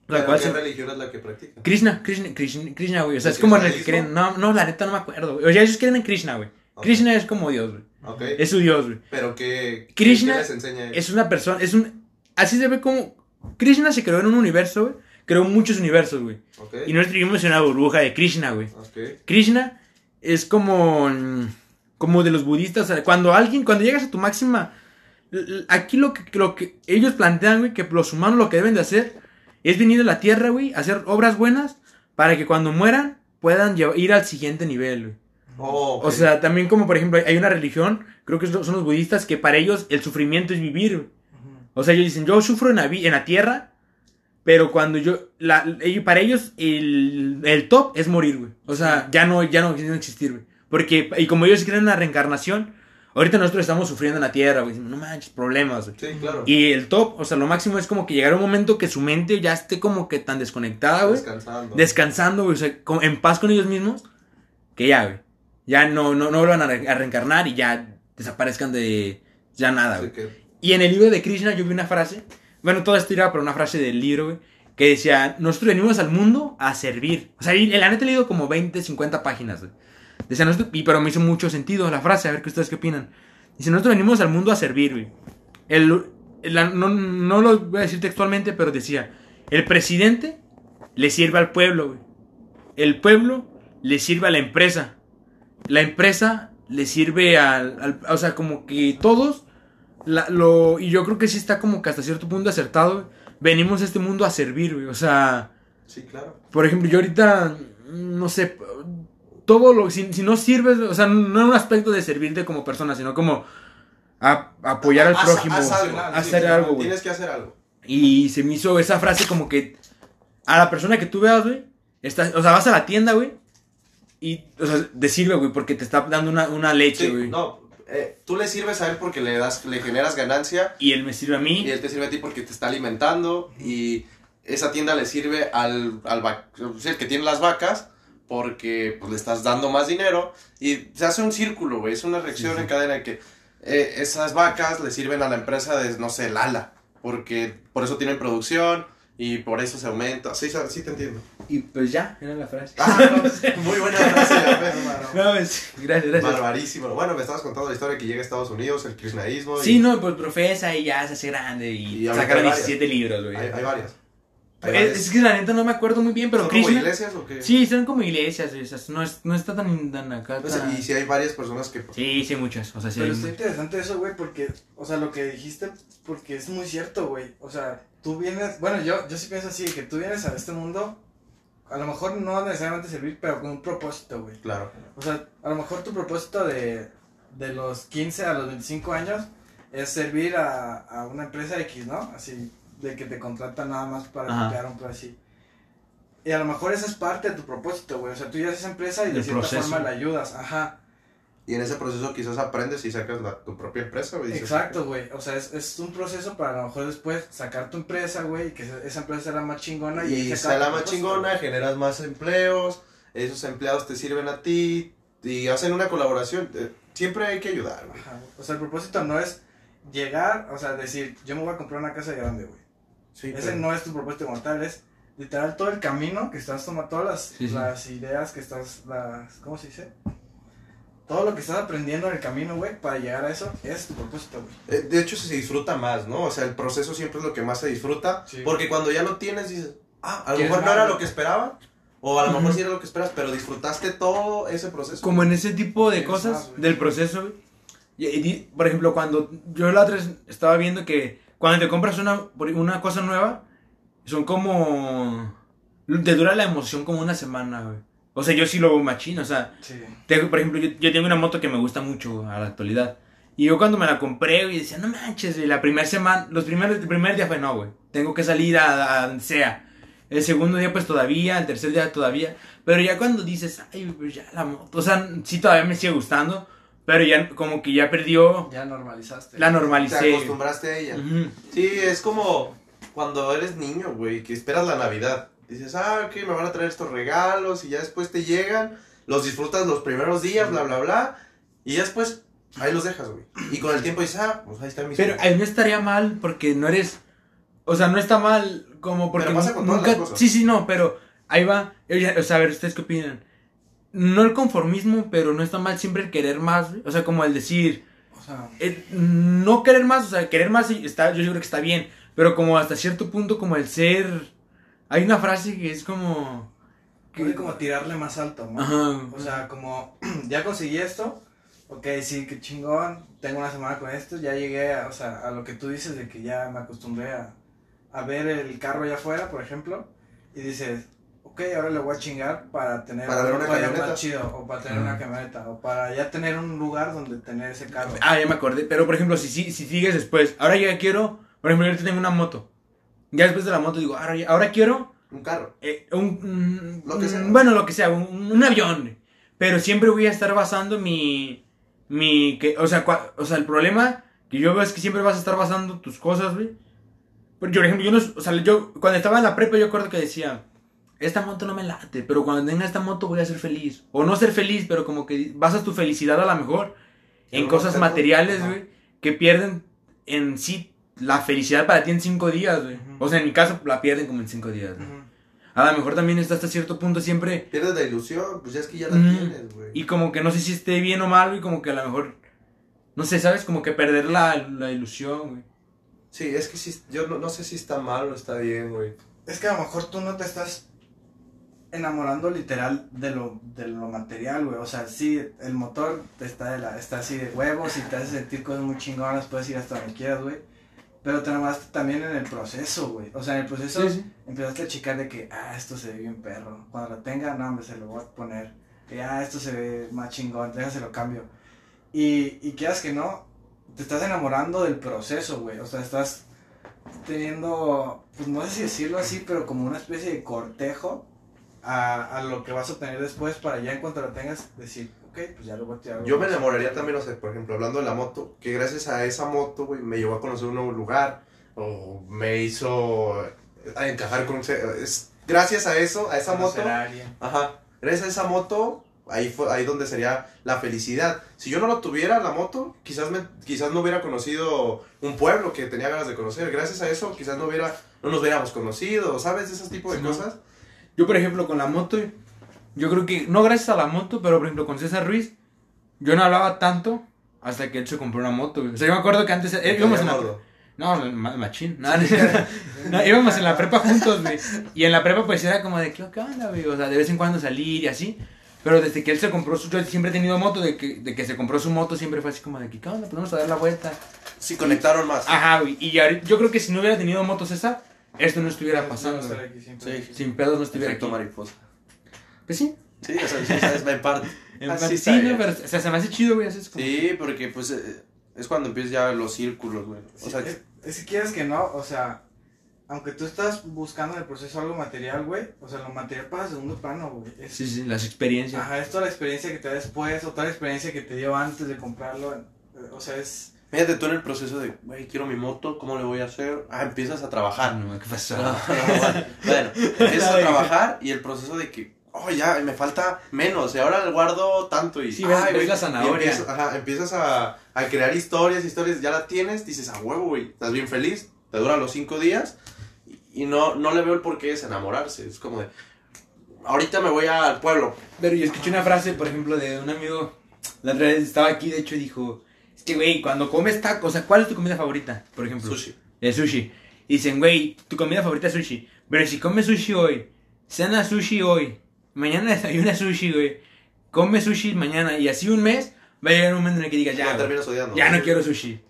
¿Pero cual ¿Qué se- religión es la que practica? Krishna, Krishna, Krishna, Krishna, güey. O sea, ¿El es como el que creen. No, no, la neta no me acuerdo, güey. O sea, ellos creen en Krishna, güey. Krishna es como Dios, güey. Ok. Es su Dios, güey. Pero ¿qué, Krishna ¿qué les enseña? Es una persona, es un. Así se ve como. Krishna se creó en un universo, güey. Creó muchos universos, güey. Ok. Y nosotros vivimos en una burbuja de Krishna, güey. Krishna es como. Como de los budistas. o sea, Cuando alguien. Cuando llegas a tu máxima. Aquí lo que, lo que ellos plantean, güey, que los humanos lo que deben de hacer es venir a la tierra, güey, hacer obras buenas para que cuando mueran puedan ir al siguiente nivel, güey. Oh. O sea, también como por ejemplo hay una religión, creo que son los budistas, que para ellos el sufrimiento es vivir. güey. O sea, ellos dicen, yo sufro en la, vi- en la tierra, pero cuando yo, la, para ellos el, el top es morir, güey. O sea, ya no, ya no, ya no existir, güey. Porque, y como ellos creen en la reencarnación, ahorita nosotros estamos sufriendo en la tierra, güey. No manches, problemas, güey. Sí, claro. Y el top, o sea, lo máximo es como que llegará un momento que su mente ya esté como que tan desconectada, güey Descansando. descansando, güey, o sea, en paz con ellos mismos, que ya, güey. Ya no, no, no vuelvan a, re- a reencarnar y ya desaparezcan de ya nada, güey. que, Y en el libro de Krishna yo vi una frase, bueno, todo esto era por una frase del libro, güey, que decía, nosotros venimos al mundo a servir. O sea, y la neta he leído como 20, 50 páginas, güey. Decía, nosotros, y, pero me hizo mucho sentido la frase, a ver qué ustedes qué opinan. Dice, nosotros venimos al mundo a servir, güey. El, el- no, no lo voy a decir textualmente, pero decía, el presidente le sirve al pueblo, güey. El pueblo le sirve a la empresa. La empresa le sirve al, al- o sea, como que todos la- lo, y yo creo que sí está como que hasta cierto punto acertado, güey. Venimos a este mundo a servir, güey. O sea, sí, claro. por ejemplo, yo ahorita, no sé, todo lo, si, si no sirves, o sea, no en un aspecto de servirte como persona, sino como a- apoyar al Haz- prójimo, haz algo, hacer sí, algo, güey. Tienes que hacer algo. Y se me hizo esa frase como que a la persona que tú veas, güey, estás- o sea, vas a la tienda, güey, y, o sea, te sirve, güey, porque te está dando una, una leche, Sí, güey. no. eh, tú le sirves a él porque le das, le generas ganancia Y él me sirve a mí. y él te sirve a ti porque te está alimentando y esa tienda le sirve al, al sí, el que tiene las vacas porque pues, le estás dando más dinero y se hace un círculo, güey, es una reacción Sí, sí. en cadena de que eh, esas vacas le sirven a la empresa de, no sé, Lala, porque por eso tienen producción y por eso se aumenta. Sí, sí, te entiendo. Y pues ya, era la frase. Ah, no, muy buena frase, hermano. No, pues, gracias, gracias. Barbarísimo. Bueno, me estabas contando la historia que llega a Estados Unidos, el krishnaísmo. y Sí, no, pues profesa y ya se hace grande y, Y sacaron hay varias. 17 libros, güey. Hay, hay varias. Es, que la neta no me acuerdo muy bien, pero ¿Son como iglesias o qué? Sí, son como iglesias, esas. No, es, no está tan, tan acá. Pues, tan- y si hay varias personas que... Sí, sí, muchas. O sea, sí. Pero hay- está interesante eso, güey, porque, o sea, lo que dijiste, porque es muy cierto, güey. O sea, tú vienes, bueno, yo, yo sí pienso así, que tú vienes a este mundo, a lo mejor no necesariamente servir, pero con un propósito, güey. Claro. O sea, a lo mejor tu propósito de, de los 15 a los 25 años es servir a, a una empresa X, ¿no? Así, de que te contratan nada más para copiar un plan así. Y a lo mejor esa es parte de tu propósito, güey. O sea, tú ya haces esa empresa y de El cierta proceso. forma la ayudas, ajá. Y en ese proceso quizás aprendes y sacas la- tu propia empresa, güey. dices, Exacto, güey. O sea, es, es un proceso para a lo mejor después sacar tu empresa, güey, y que esa- esa empresa sea la más chingona. Y, Y ahí sea sacar la tu más propósito, chingona, generas más empleos, esos empleados te sirven a ti y hacen una colaboración. Eh, Siempre hay que ayudar, güey. Ajá. O sea, el propósito no es llegar, o sea, decir, yo me voy a comprar una casa grande, güey. Sí, Ese pero- no es tu propósito como tal, es literal todo el camino que estás tomando, todas las, Sí, sí. las ideas que estás, las, ¿cómo se dice? Todo lo que estás aprendiendo en el camino, güey, para llegar a eso, es tu propósito, güey. Eh, De hecho, se disfruta más, ¿no? O sea, el proceso siempre es lo que más se disfruta. Sí. Porque cuando ya lo tienes, dices, ah, a lo ¿Quieres mejor no era lo que esperaba. O a lo mejor sí era lo que esperas, pero disfrutaste todo ese proceso. Como en ese tipo de cosas más, del proceso, güey. Y- y di- por ejemplo, cuando yo la otra vez estaba viendo que cuando te compras una, una cosa nueva, son como. Te dura la emoción como una semana, güey. O sea, yo sí lo machín, o sea, Sí. tengo, por ejemplo, yo, yo tengo una moto que me gusta mucho a la actualidad. Y yo cuando me la compré, güey, decía, no manches, güey, la primera semana, los primeros, el primer día fue, no, güey, tengo que salir a, a sea. El segundo día, pues todavía, el tercer día todavía. Pero ya cuando dices, ay, pues ya la moto, o sea, sí todavía me sigue gustando, pero ya como que ya perdió Ya normalizaste. la Te normalicé. acostumbraste a ella. Ujú. Sí, es como cuando eres niño, güey, que esperas la Navidad. Dices, ah, ok, me van a traer estos regalos y ya después te llegan, los disfrutas los primeros días, bla, bla, bla, y ya después ahí los dejas, güey. Y con el tiempo dices, ah, pues ahí están mis... Pero ahí no estaría mal porque no eres. O sea, no está mal como porque Pero pasa con todas nunca. las cosas. Sí, sí, no, pero ahí va. O sea, a ver, ¿ustedes qué opinan? No el conformismo, pero no está mal siempre el querer más. O sea, como el decir. O sea, el no querer más, o sea, querer más está, yo creo que está bien. Pero como hasta cierto punto, como el ser. Hay una frase que es como. puede como tirarle más alto, ¿no? Ajá. O sea, como, ya conseguí esto, ok, sí, qué chingón, tengo una semana con esto, ya llegué, a, o sea, a lo que tú dices de que ya me acostumbré a, a ver el carro allá afuera, por ejemplo, y dices, ok, ahora le voy a chingar para tener Para ver una camioneta. más chido, o para tener una camioneta, o para ya tener un lugar donde tener ese carro. Ah, ya me acordé. Pero por ejemplo, si, si, si sigues después, ahora ya quiero. Por ejemplo, yo ahorita tengo una moto. Ya después de la moto digo, ahora, ya- ahora quiero Un carro. eh, un, Lo que un- sea. Bueno, lo que sea, un, un avión. Pero siempre voy a estar basando mi. Mi. Que, o, sea, cua- o sea, el problema que yo veo es que siempre vas a estar basando tus cosas, güey. Porque, por ejemplo, yo no. O sea, yo cuando estaba en la prepa, yo acuerdo que decía. Esta moto no me late, pero cuando tenga esta moto voy a ser feliz. O no ser feliz, pero como que basas tu felicidad a la mejor en cosas materiales, güey, que pierden en sí la felicidad para ti en cinco días, güey. O sea, en mi caso la pierden como en cinco días. A lo mejor también está hasta cierto punto siempre. Pierdes la ilusión, pues ya es que ya la Mm. tienes, güey. Y como que no sé si esté bien o mal, güey. Como que a lo mejor. No sé, ¿sabes? Como que perder la, la ilusión, güey. Sí, es que sí, yo no, no sé si está mal o está bien, güey. Es que a lo mejor tú no te estás enamorando literal de lo, de lo material, güey. O sea, sí, el motor está, de la, está así de huevos y te hace sentir cosas muy chingonas, puedes ir hasta donde quieras, güey. Pero te enamoraste también en el proceso, güey. O sea, en el proceso Sí, sí. empezaste a checar de que, ah, esto se ve bien perro. Cuando lo tenga, no, hombre, se lo voy a poner. Y, ah, esto se ve más chingón, déjase lo cambio. Y, y quieras que no, te estás enamorando del proceso, güey. O sea, estás teniendo, pues no sé si decirlo así, pero como una especie de cortejo a, a lo que vas a obtener después para ya en cuanto lo tengas decir, ok, pues ya lo voy a tirar. Yo me enamoraría también, no sé, por ejemplo, hablando de la moto, que gracias a esa moto, güey, me llevó a conocer un nuevo lugar, o me hizo a encajar con... Es, gracias a eso, a esa moto, Conocer a ajá, gracias a esa moto, ahí fue ahí donde sería la felicidad. Si yo no lo tuviera, la moto, quizás, me, quizás no hubiera conocido un pueblo que tenía ganas de conocer. Gracias a eso, quizás no, hubiera, no nos hubiéramos conocido, ¿sabes? Ese tipo de Sí, ¿no? Yo, por ejemplo, con la moto, yo creo que, no gracias a la moto, pero por ejemplo con César Ruiz, yo no hablaba tanto hasta que él se compró una moto, güey. O sea, yo me acuerdo que antes eh, íbamos en la. No, ma- machín. No, no, íbamos en la prepa juntos, güey. Y en la prepa, pues era como de, ¿qué, onda, güey? O sea, de vez en cuando salir y así. Pero desde que él se compró su. Yo siempre he tenido moto, de que, de que se compró su moto, siempre fue así como de, ¿qué onda? Pues vamos a dar la vuelta. Sí, conectaron más. Ajá, güey. Y yo creo que si no hubiera tenido moto César, esto no estuviera pasando. Sí. Sin pedos no estuviera Efecto aquí. mariposa. Pues sí. Sí, o sea, sí, sabes, en parte. En Así sí, no, pero o sea, se me hace chido, güey. así es como- Sí, porque pues eh, es cuando empiezan ya los círculos, güey. O Sí, sea, es, es que quieres que no, o sea, aunque tú estás buscando en el proceso algo material, güey, o sea, lo material pasa a segundo plano, güey. Es, Sí, sí, las experiencias. Ajá, es toda la experiencia que te da después, o toda la experiencia que te dio antes de comprarlo, eh, o sea, es... fíjate tú en el proceso de, güey, quiero mi moto, ¿cómo le voy a hacer? Ah, empiezas a trabajar. no, ¿qué pasó? No, no, bueno, bueno, empiezas a trabajar y el proceso de que, oh, ya, me falta menos, y ahora le guardo tanto y... Sí, ves- ves güey, la zanahoria. empiezas, ajá, empiezas a, a crear historias, historias, ya la tienes, dices, a huevo, güey, estás bien feliz, te dura los cinco días y, no, no le veo el por qué es enamorarse, es como de, ahorita me voy al pueblo, Pero yo escuché una frase, por ejemplo, de un amigo, la otra vez estaba aquí, de hecho, y dijo, que, güey, cuando comes tacos, o sea, ¿cuál es tu comida favorita, por ejemplo? sushi. El sushi. Y dicen, güey, tu comida favorita es sushi. Pero si comes sushi hoy, cena sushi hoy, mañana desayuna sushi, güey, come sushi mañana, y así un mes, va a llegar un momento en el que digas, Ya, ya, güey, terminas odiando. ya no quiero sushi.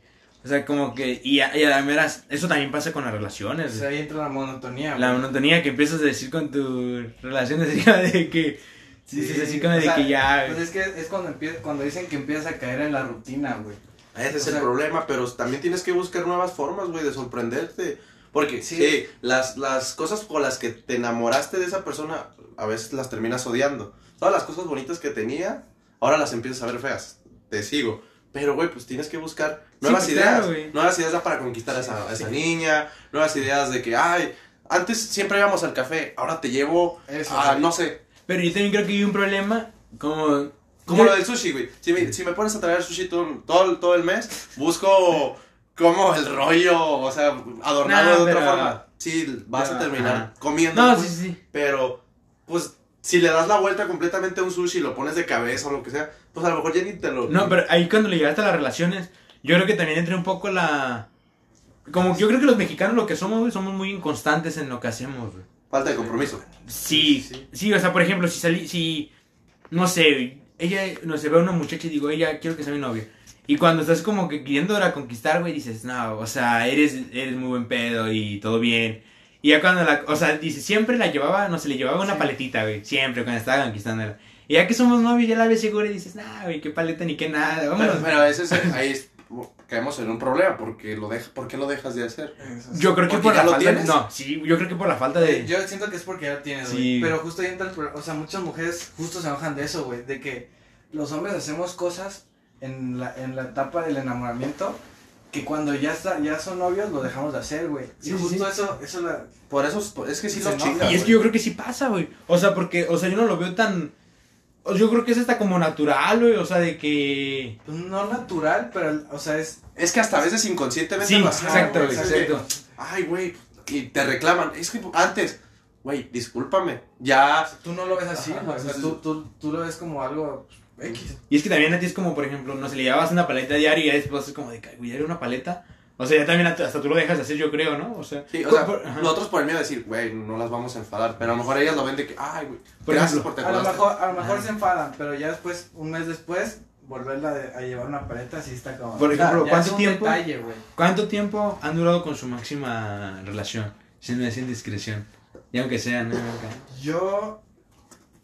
O sea, como que, y a, y a la mera, eso también pasa con las relaciones, O sea, ahí entra la monotonía, La monotonía que empiezas a decir con tu relación así como de que. Sí, sí, así como o de sea, que ya. Pues es que es cuando, empieza, cuando dicen que empiezas a caer en la rutina, güey. Ese es el problema, pero también tienes que buscar nuevas formas, güey, de sorprenderte. Porque, Sí. sí, las, las cosas con las que te enamoraste de esa persona, a veces las terminas odiando. Todas las cosas bonitas que tenía, ahora las empiezas a ver feas. te sigo. Pero, güey, pues tienes que buscar nuevas pues, ideas. claro, güey. nuevas ideas para conquistar a esa, a esa niña. Nuevas ideas de que, ay, antes siempre íbamos al café, ahora te llevo Eso, a, no sé, Pero yo también creo que hay un problema como... como lo del sushi, güey. Si me, si me pones a traer sushi todo, todo, el- todo el mes, busco como el rollo, o sea, adornarlo Nah, de otra pero- forma. Sí, vas a pero, terminar ajá. comiendo. No, sí, sí. Pero, pues, si le das la vuelta completamente a un sushi y lo pones de cabeza o lo que sea, pues a lo mejor ya ni te lo. No, pero ahí cuando le llegaste a las relaciones, yo creo que también entra un poco la... Como que yo creo que los mexicanos lo que somos, güey, somos muy inconstantes en lo que hacemos, güey. Falta de compromiso. Sí, Sí. sí, o sea, por ejemplo, si salí, si, no sé, ella, no sé, ve a una muchacha y digo, ella, quiero que sea mi novia. Y cuando estás como que queriendo la conquistar, güey, dices, no, o sea, eres, eres muy buen pedo y todo bien. Y ya cuando la, o sea, dice, siempre la llevaba, no sé, le llevaba una Sí. paletita, güey, siempre cuando estaba conquistándola. Y ya que somos novios, ya la ves segura y dices, nah, güey, qué paleta ni qué nada, vámonos. pero ese es, ahí es- caemos en un problema, porque lo deja, ¿por qué lo dejas de hacer? Yo creo que ¿Porque por ya la lo falta, tienes? no, sí, yo creo que por la falta de... Yo siento que es porque ya lo tienes, güey. Sí. Pero justo ahí entra el pro- O sea, muchas mujeres justo se enojan de eso, güey. De que los hombres hacemos cosas en la, en la etapa del enamoramiento que cuando ya está, ya son novios lo dejamos de hacer, güey. Sí, y justo sí. eso, eso la. Por eso, es que sí enoja. chingas. Y es que yo creo que sí pasa, güey. O sea, porque, o sea, yo no lo veo tan. O Yo creo que es hasta como natural, güey. O sea, de que. Pues no natural, pero, o sea, es. Es que hasta a veces inconscientemente Sí, lo hacemos, exacto, güey. exacto. Ay, güey. Y te reclaman. Es que antes, güey, discúlpame. Ya. Tú no lo ves así, Ajá, güey. O sea, sí, tú, tú, tú lo ves como algo pues, X. Y es que también a ti es como, por ejemplo, no sé, le llevabas una paleta diaria y ya después es como de que, güey, era una paleta. O sea, ya también hasta tú lo dejas de hacer, yo creo, ¿no? O sea, Sí, o sea, por- ajá. nosotros por el miedo de decir, güey, no las vamos a enfadar. Pero a lo mejor ellas lo ven de que, ay, güey, gracias por te A lo mejor, a lo mejor Ajá. se enfadan, pero ya después, un mes después, volverla de- a llevar una paleta, sí está como. Por o sea, ejemplo, ya ¿cuánto tiempo? detalle. ¿Cuánto tiempo han durado con su máxima relación? Sin decir discreción. Y aunque sea, ¿no? Yo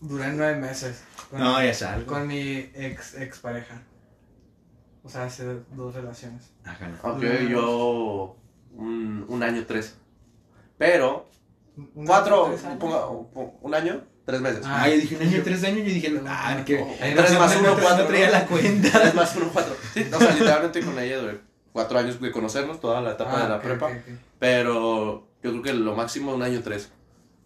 duré nueve meses. Con, No, ya salgo. Con mi ex, ex pareja. O sea, hace dos relaciones. Ajá. Ok, yo un, un año, tres. Pero, Un- cuatro, tres años. ponga- un año, tres meses. Ah, yo dije un año, tres años, yo dije, ah, que. Oh, tres no, más no, uno, no, cuatro, traía la cuenta. Tres más uno, cuatro. Sí, o sea, literalmente con ella duré cuatro años de conocernos, toda la etapa Ah, de la prepa. Pero yo creo que lo máximo un año, tres.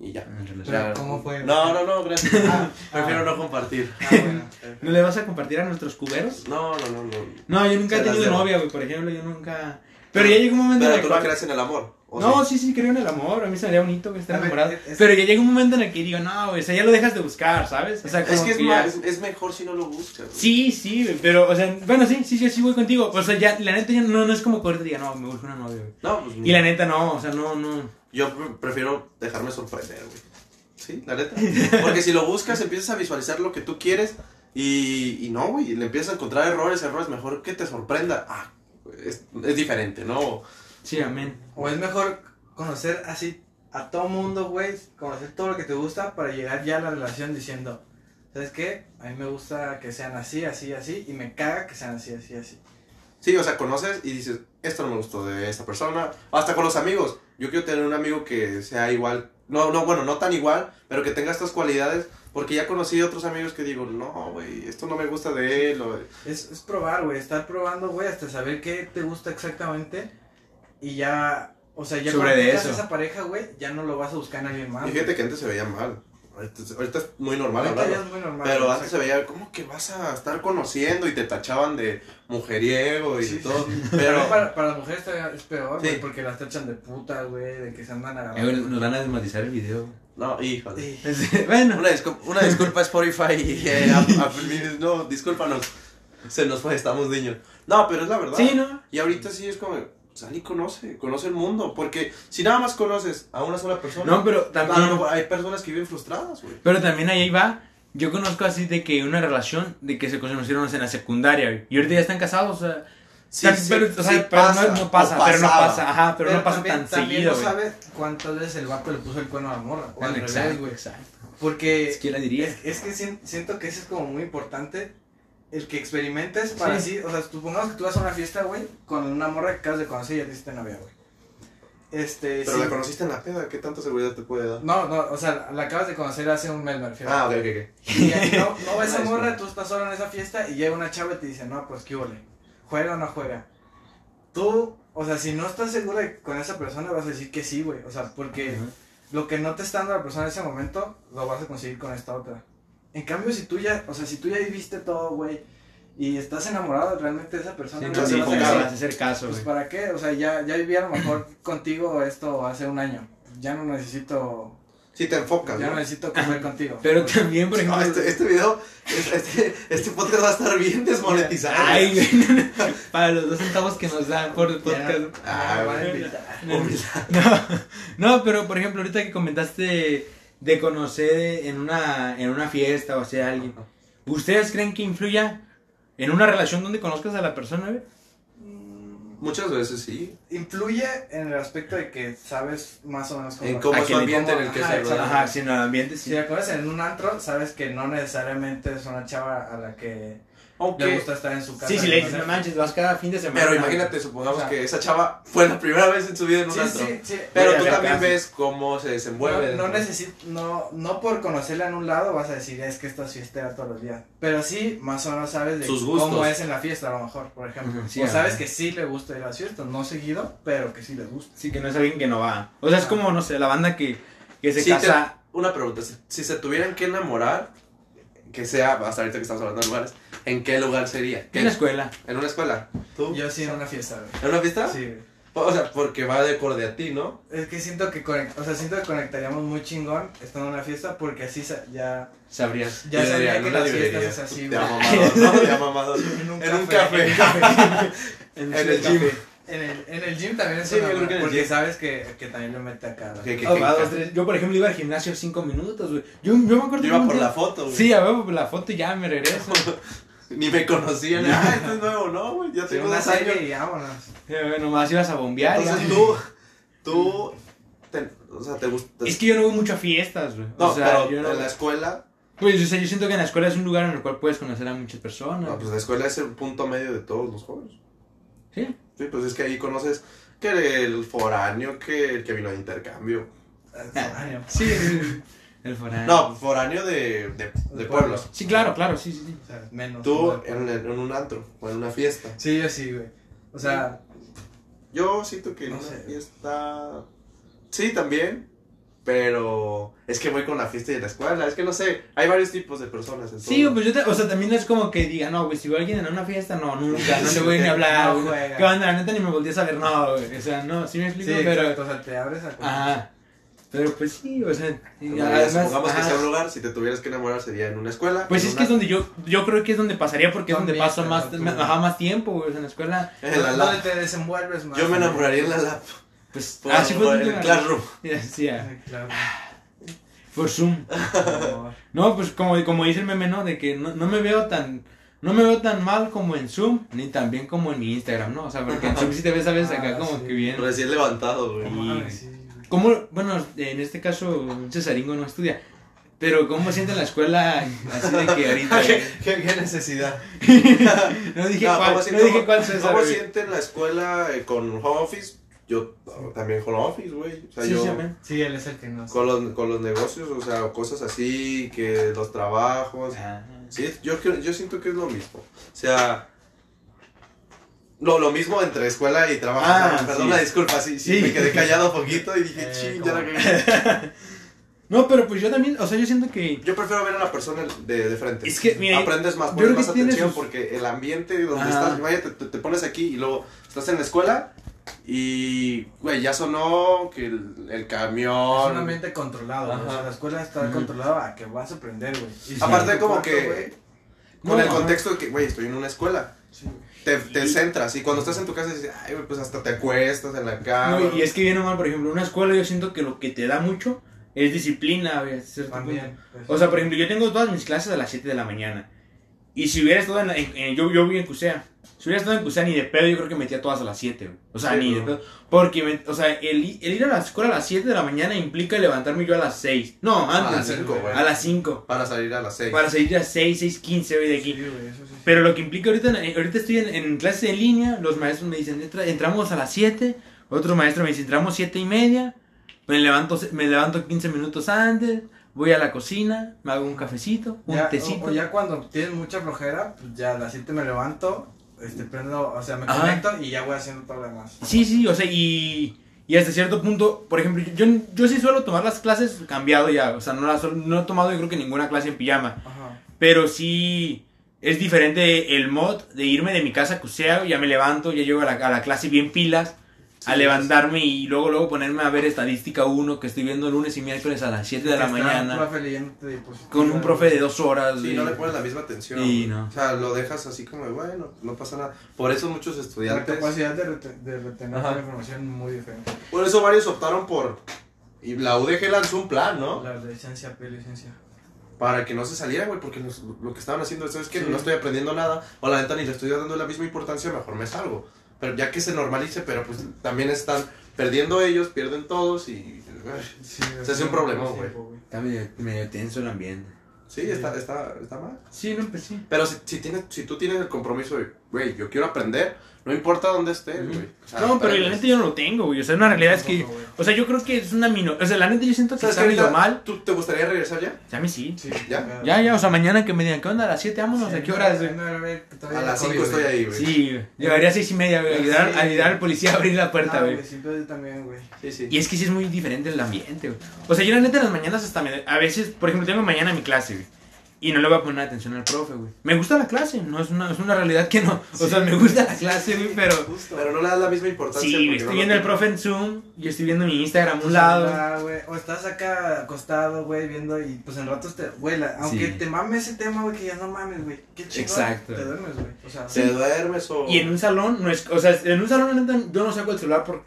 Y ya. Pero. ¿cómo fue? No, no, no, gracias. Ah, Prefiero ah. no compartir. Ah, bueno. ¿No le vas a compartir a nuestros cuberos? No, no, no, no. No, yo nunca he tenido novia, güey, por ejemplo, yo nunca... Pero ya llegó un momento en Pero el tú no crees en el amor. ¿o No, sí? sí, sí, creo en el amor, a mí se me haría bonito A ver, enamorado. es- Pero ya llega un momento en el que digo, no, güey, o sea, ya lo dejas de buscar, ¿sabes? O sea, como Es que es, ya- más, es, mejor si no lo buscas. güey. Sí, sí, güey, pero, o sea, bueno, sí, sí, sí, sí voy contigo. O sea, ya, la neta, ya no, no es como que ahorita diga, no, me busco una novia, güey. No, pues Y la neta, no, o sea, no, no. Yo pre- prefiero dejarme sorprender, güey. Sí, la neta. Porque si lo buscas, empiezas a visualizar lo que tú quieres y, y no, güey, le empiezas a encontrar errores, errores, mejor que te sorprenda. Ah, es, es diferente, ¿no? Sí, amén. O es mejor conocer así a todo mundo, güey. Conocer todo lo que te gusta para llegar ya a la relación diciendo, ¿sabes qué? A mí me gusta que sean así, así, así. Y me caga que sean así, así, así. Sí, o sea, conoces y dices, esto no me gustó de esta persona. Hasta con los amigos. Yo quiero tener un amigo que sea igual. No, no, bueno, no tan igual, pero que tenga estas cualidades. Porque ya conocí otros amigos que digo, no, güey, esto no me gusta de él. o- Es, es probar, güey. Estar probando, güey, hasta saber qué te gusta exactamente. Y ya, o sea, ya Sobre cuando de eso. esa pareja, güey, ya no lo vas a buscar en alguien más. Y fíjate que antes se veía mal. Ahorita, ahorita es muy normal Ahorita ya hablarlo. es muy normal. Pero antes se veía, ¿cómo que vas a estar conociendo? Y te tachaban de mujeriego y Sí, todo. Pero Pero, para, para las mujeres es peor, güey, Sí. porque las tachan de puta, güey, de que se andan Eh, agarrando. güey, nos van a desmatizar el video. no, híjole. Sí. bueno, Una, discul- una disculpa Spotify y eh, Apple Music. No, discúlpanos. Se nos fue, estamos niños. No, pero es la verdad. sí, ¿no? Y ahorita sí es como, sal y conoce, conoce el mundo. Porque si nada más conoces a una sola persona, No, pero también. hay personas que viven frustradas, güey. Pero también ahí va. Yo conozco así de que una relación de que se conocieron en la secundaria, güey. Y ahorita ya están casados, o sea. Sí, pero, o sea, sí pero pasa, no, no pasa, pero no pasa, ajá, pero, no pasa también, tan también seguido, no sabes cuántas veces el vato le puso el cuerno a la morra. O al revés, Exacto, güey. exacto. Porque Es que la diría. es, es que sien- siento que eso es como muy importante. El que experimentes para Sí. sí. O sea, supongamos que tú vas a una fiesta, güey, con una morra que acabas de conocer y ya te hiciste novia, güey. este. Pero sí. la conociste en la peda, ¿qué tanta seguridad te puede dar? No, no, o sea, la acabas de conocer hace un mes, me refiero. Ah, ok, ok, ok. Y ahí no, no ves a morra, tú estás solo en esa fiesta y llega una chava y te dice, no, pues qué huele. ¿Juega o no juega? Tú, o sea, si no estás seguro de- con esa persona, vas a decir que sí, güey. O sea, porque lo que no te está dando la persona en ese momento, lo vas a conseguir con esta otra. En cambio, si tú ya, o sea, si tú ya viviste todo, güey, y estás enamorado realmente de esa persona, Sí, no sí, vas a enfocado, decir, vas a hacer caso, pues güey. para qué, o sea, ya, ya viví a lo mejor contigo esto hace un año. Ya no necesito, Sí, te enfocas, ya no ¿no? necesito comer contigo. Pero también, por No, ejemplo. este, este video, este, este podcast va a estar bien desmonetizado. Ay, güey. Para los dos centavos que nos dan por el podcast. Ya, Ah. Humildad. No, no, pero por ejemplo, ahorita que comentaste de conocer en una, en una fiesta o sea alguien, ¿ustedes creen que influya en una relación donde conozcas a la persona, güey? Muchas veces sí. Influye en el aspecto de que sabes más o menos cómo. En cómo ¿A es le- ambiente en el que ajá, se rodea. Ajá, si en el ambiente Si sí. te acuerdas en un antro, sabes que no necesariamente es una chava a la que le gusta estar en su casa. Sí, si le dices, no manches, vas cada fin de semana. pero imagínate, supongamos O sea, que esa chava fue la primera vez en su vida en un Sí, antro. sí, sí. Pero Voy tú también caso. ves cómo se desenvuelve. No, no, dentro. necesit- no, no por conocerla en un lado vas a decir es que esta es fiestera todos los días. Pero sí, más o menos sabes de Sus cómo es en la fiesta, a lo mejor, por ejemplo. Sí, o ajá. sabes que sí le gusta ir a las fiestas, no seguido, pero que sí le gusta. Sí, que no es alguien que no va. O sea, es como, no sé, la banda que, que se Sí, te- casa. Una pregunta, si, si se tuvieran que enamorar, que sea, hasta ahorita que estamos hablando de lugares, ¿en qué lugar sería? ¿Qué- En la escuela. ¿En una escuela? ¿Tú? Yo sí en una fiesta, güey. ¿En una fiesta? Sí, güey. O sea, porque va de acorde a ti, ¿no? Es que siento que conect- o sea, siento que conectaríamos muy chingón estando en una fiesta porque así sa- ya Sabrías. ya en que una las librería. fiestas es así, güey. amamador, ¿no? De amamador. En un En un café. café. En, En el gym. En el, en el gym también es Sí, una yo creo que en el porque gym. sabes que, que también lo mete acá. Que- que- dos, tres. Yo, por ejemplo, iba al gimnasio cinco minutos, güey. Yo, yo me acuerdo Yo iba por día- la foto, güey. Sí, a ver, por la foto y ya me regreso. Ni me conocían. Ah, esto es nuevo, ¿no, güey? Ya tengo una dos años. y vámonos. Eh, Nomás ibas a bombear. Entonces ya. tú, tú, te- o sea, te gusta. Es que yo no voy mucho a fiestas, güey. No, o sea, pero yo no. en la escuela, Pues, o sea, yo siento que en la escuela es un lugar en el cual puedes conocer a muchas personas. no, pues la escuela es el punto medio de todos los jóvenes. Sí. Sí, pues es que ahí conoces que el foráneo, que el que vino de intercambio. Año. Sí, el foráneo. No, foráneo de, de, de pueblos. Sí, claro, claro, sí, sí. sí. O sea, menos. Tú en, en un antro o en una fiesta. Sí, yo sí, güey. O sea, Yo siento que en No una sé. fiesta. Sí, también. Pero es que voy con la fiesta y la escuela. Es que no sé. Hay varios tipos de personas. En Sí, todo. pues yo, te- o sea, también es como que diga, no, güey, si veo a alguien en una fiesta, no, nunca, no le voy ni a hablar, No güey. juega. ¿Qué onda? La neta ni me volteé a saber, no, güey. O sea, no, sí me sí, explico, pero. exacto. O sea, te abres a Ajá. Pero pues sí, o sea, además, supongamos que sea un lugar, si te tuvieras que enamorar sería en una escuela. Pues es una- que es donde yo, yo creo que es donde pasaría porque es donde paso más, ajá, más tiempo, güey, o sea, en la escuela, en la ¿Dónde lab. te desenvuelves más? Yo me enamoraría en la lab. Pues, Por, así fue por el classroom. Sí, ah, Sí, claro. por Zoom. No, pues como, como dice el meme, ¿no? De que no, no me veo tan, no me veo tan mal como en Zoom, ni tan bien como en mi Instagram, ¿no? O sea, porque en Zoom sí te ves, ¿sabes? Acá Ah, como sí. que bien. Recién levantado, güey. Y- sí. ¿Cómo, bueno, en este caso, un cesaringo no estudia, pero ¿cómo siente en la escuela así de que ahorita... ¿Qué, qué, qué necesidad? no dije No, cuál, ¿cómo si- no dije cuál César, ¿Cómo güey. siente en la escuela eh, con home office? Yo también home office, güey. O sea, Sí, yo sí, él es el que nos. con los, con los negocios, o sea, cosas así, que los trabajos. Ah. Sí, yo, yo siento que es lo mismo. O sea, lo, lo mismo entre escuela y trabajo. Ah, perdona, sí. disculpa, sí, sí, Sí. me quedé callado un poquito y dije, Eh, ching, ya la cagué". No, pero pues yo también, o sea, yo siento que... Yo prefiero ver a la persona de, de frente. Es que, mira, Aprendes más, pones más atención sus- porque el ambiente donde Ajá. estás, vaya, te- te pones aquí y luego estás en la escuela y, güey, ya sonó que el, el Es camión. un ambiente controlado, güey. O sea, Ajá. la escuela está controlada a que vas a aprender, güey. Y Aparte como cuarto, que- güey, Con No, el ajá. contexto de que, güey, estoy en una escuela. sí. Te, te centras y cuando estás en tu casa dices, ay, pues hasta te acuestas en la cama. No, y es que bien o mal, por ejemplo, una escuela yo siento que lo que te da mucho es disciplina, güey, pues. O sea, por ejemplo, yo tengo todas mis clases a las 7 de la mañana. Y si hubiera estado en, la- en- en- yo, yo vivo en Cusea. Si hubiera estado en Cusea ni de pedo, yo creo que metía todas a las 7, güey. O sea, Sí, ni no. de pedo. Porque, me- o sea, el, el ir a la escuela a las 7 de la mañana implica levantarme yo a las 6. No, a antes. las 5, güey. A las 5. Para salir a las 6. Para salir a las 6, 6, 15 hoy de aquí. Sí, güey, eso sí. Pero lo que implica ahorita, ahorita estoy en, en clases en línea, los maestros me dicen, "Entra- entramos a las 7 Otro maestro me dice, entramos siete y media, me levanto, me levanto 15 minutos antes, voy a la cocina, me hago un cafecito, un Ya, tecito. o, o ya cuando tienes mucha flojera, pues ya a las 7 me levanto, este, prendo, o sea, me Ajá. conecto y ya voy haciendo todo lo demás. Sí, sí, o sea, y, y hasta cierto punto, por ejemplo, yo, yo sí suelo tomar las clases cambiado ya, o sea, no, las, no he tomado yo creo que ninguna clase en pijama, Ajá. pero sí es diferente el mod de irme de mi casa, cuseo, ya me levanto, ya llego a la, a la clase bien pilas, a levantarme y luego luego ponerme a ver estadística 1 que estoy viendo lunes y miércoles a las 7 de la mañana con un profe de dos horas. Sí, y- no le pones la misma atención. No. O sea, lo dejas así como, de, bueno, no pasa nada. Por eso muchos La estudiantes. capacidad de, rete- de retener Ajá. la información muy diferente. Por eso varios optaron por. Y la UDG lanzó un plan, ¿no? La licencia, P, licencia. Para que no se saliera, güey, porque los- lo que estaban haciendo es que Sí. no estoy aprendiendo nada, o la neta ni le estoy dando la misma importancia, mejor me salgo. Pero ya que se normalice, pero pues también están perdiendo ellos, pierden todos y. Sí, Se hace un problema, güey. Está medio, medio tenso el ambiente. Sí, está, está, está mal. Sí, no, pues sí. Pero si, si, tienes, si tú tienes el compromiso de, güey, yo quiero aprender, no importa dónde estés, güey. O sea, No, pero la neta yo no lo tengo, güey. O sea, una realidad es que. O sea, yo creo que es una minoría. O sea, la neta yo siento que ¿Sabes está medio mal. ¿Tú te gustaría regresar ya? Ya me sí. Sí, ¿Ya? Ya, ya, o sea, mañana que me digan, ¿qué onda? A las 7, vámonos, ¿a qué horas? güey? A las 5 estoy ahí, güey. Sí, llegaría a 6 y media, güey. Ayudar, Sí. ayudar al policía a abrir la puerta, güey. siempre yo también, güey. Sí, sí. Y es que sí es muy diferente el ambiente, güey. O sea, yo la neta en las mañanas hasta me... A veces, por ejemplo, tengo mañana mi clase, güey. Y no le voy a poner atención al profe, güey. Me gusta la clase, no es una, es una realidad que no. O sea, me gusta la clase, güey, pero... Pero no le das la misma importancia. Sí, estoy no viendo el profe en Zoom y estoy viendo mi Instagram a un lado. Ah, O estás acá acostado, güey, viendo y pues en ratos te. Güey, aunque Sí. te mame ese tema, güey, que ya no mames, güey. Qué chingón. Exacto. Te duermes, güey. O sea, Te duermes o. Y en un salón, no es, o sea, en un salón yo no saco el celular por,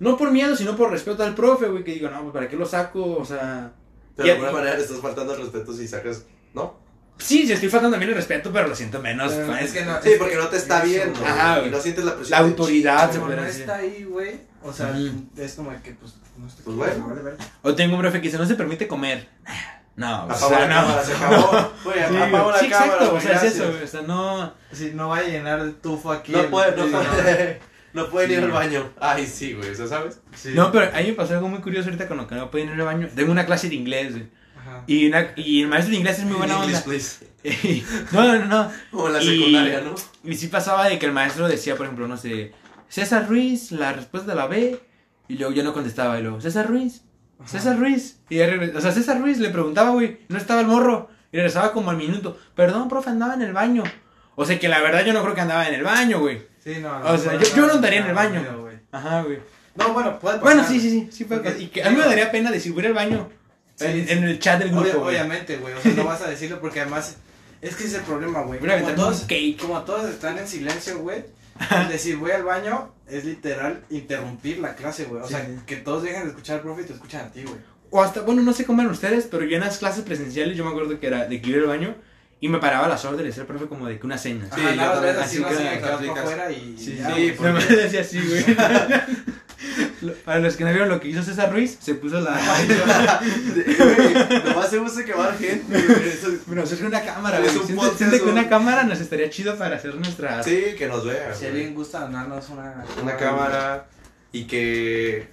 no por miedo, sino por respeto al profe, güey, que digo, no, pues para qué lo saco, o sea, De y- alguna manera le estás faltando al respeto si sacas. ¿No? sí, sí estoy faltando también el respeto, pero lo siento menos. Pero es que no. Sí, es porque que no te está viendo. Ajá, y güey. no sientes la presión. La autoridad, se puede no decir. está ahí, güey. O sea, Ujú. es como que, pues, no está Pues bueno. vale, vale. O tengo un profe que dice, no se permite comer. No, o sea, no. cámara, se acabó. Güey, Sí, apago la sí, cámara. exacto, güey, o sea, es eso, güey, o sea, no... Sí, no va a llenar el tufo aquí. No el- puede, no puede. No pueden ir Sí. al baño. Ay, sí, güey, ¿eso sabes? Sí. No, pero a mí me pasó algo muy curioso ahorita con lo que no pueden ir al baño. Tengo una clase de inglés, güey. Ajá. Y, una, y el maestro de inglés es muy buena English, onda. please. no, no, no. En la Y- secundaria, ¿no? Y sí pasaba de que el maestro decía, por ejemplo, no sé, César Ruiz, la respuesta de la B, y luego yo no contestaba, y luego, César Ruiz, Ajá. César Ruiz, y o sea, César Ruiz le preguntaba, güey, no estaba el morro, y regresaba como al minuto, perdón, profe, andaba en el baño. O sea, que la verdad yo no creo que andaba en el baño, güey. Sí, no, O sea, yo- yo no andaría en el baño. Que ir en, sí. en el chat del grupo, güey. obviamente, güey. O sea, no vas a decirlo porque además. Es que es el problema, güey. Como todos, como todos están en silencio, güey. decir voy al baño es literal interrumpir la clase, güey. O sea, Sí. que todos dejen de escuchar al profe y te escuchan a ti, güey. O hasta, bueno, no sé cómo eran ustedes, pero yo en las clases presenciales yo me acuerdo que era de que iba al baño y me paraba a las órdenes, el profe como de que una seña. Sí, Ajá, yo también, así así, no, que para aplicas. afuera y Sí, ya, sí, me decía así, güey. Para los que no vieron lo que hizo César Ruiz, se puso la. Nomás se gusta quemar gente. güey, eso es- Bueno, es una cámara, Es güey. un Siente, que una cámara nos estaría chido para hacer nuestra. Sí, que nos vea. Si alguien gusta donarnos una, Una cámara y que.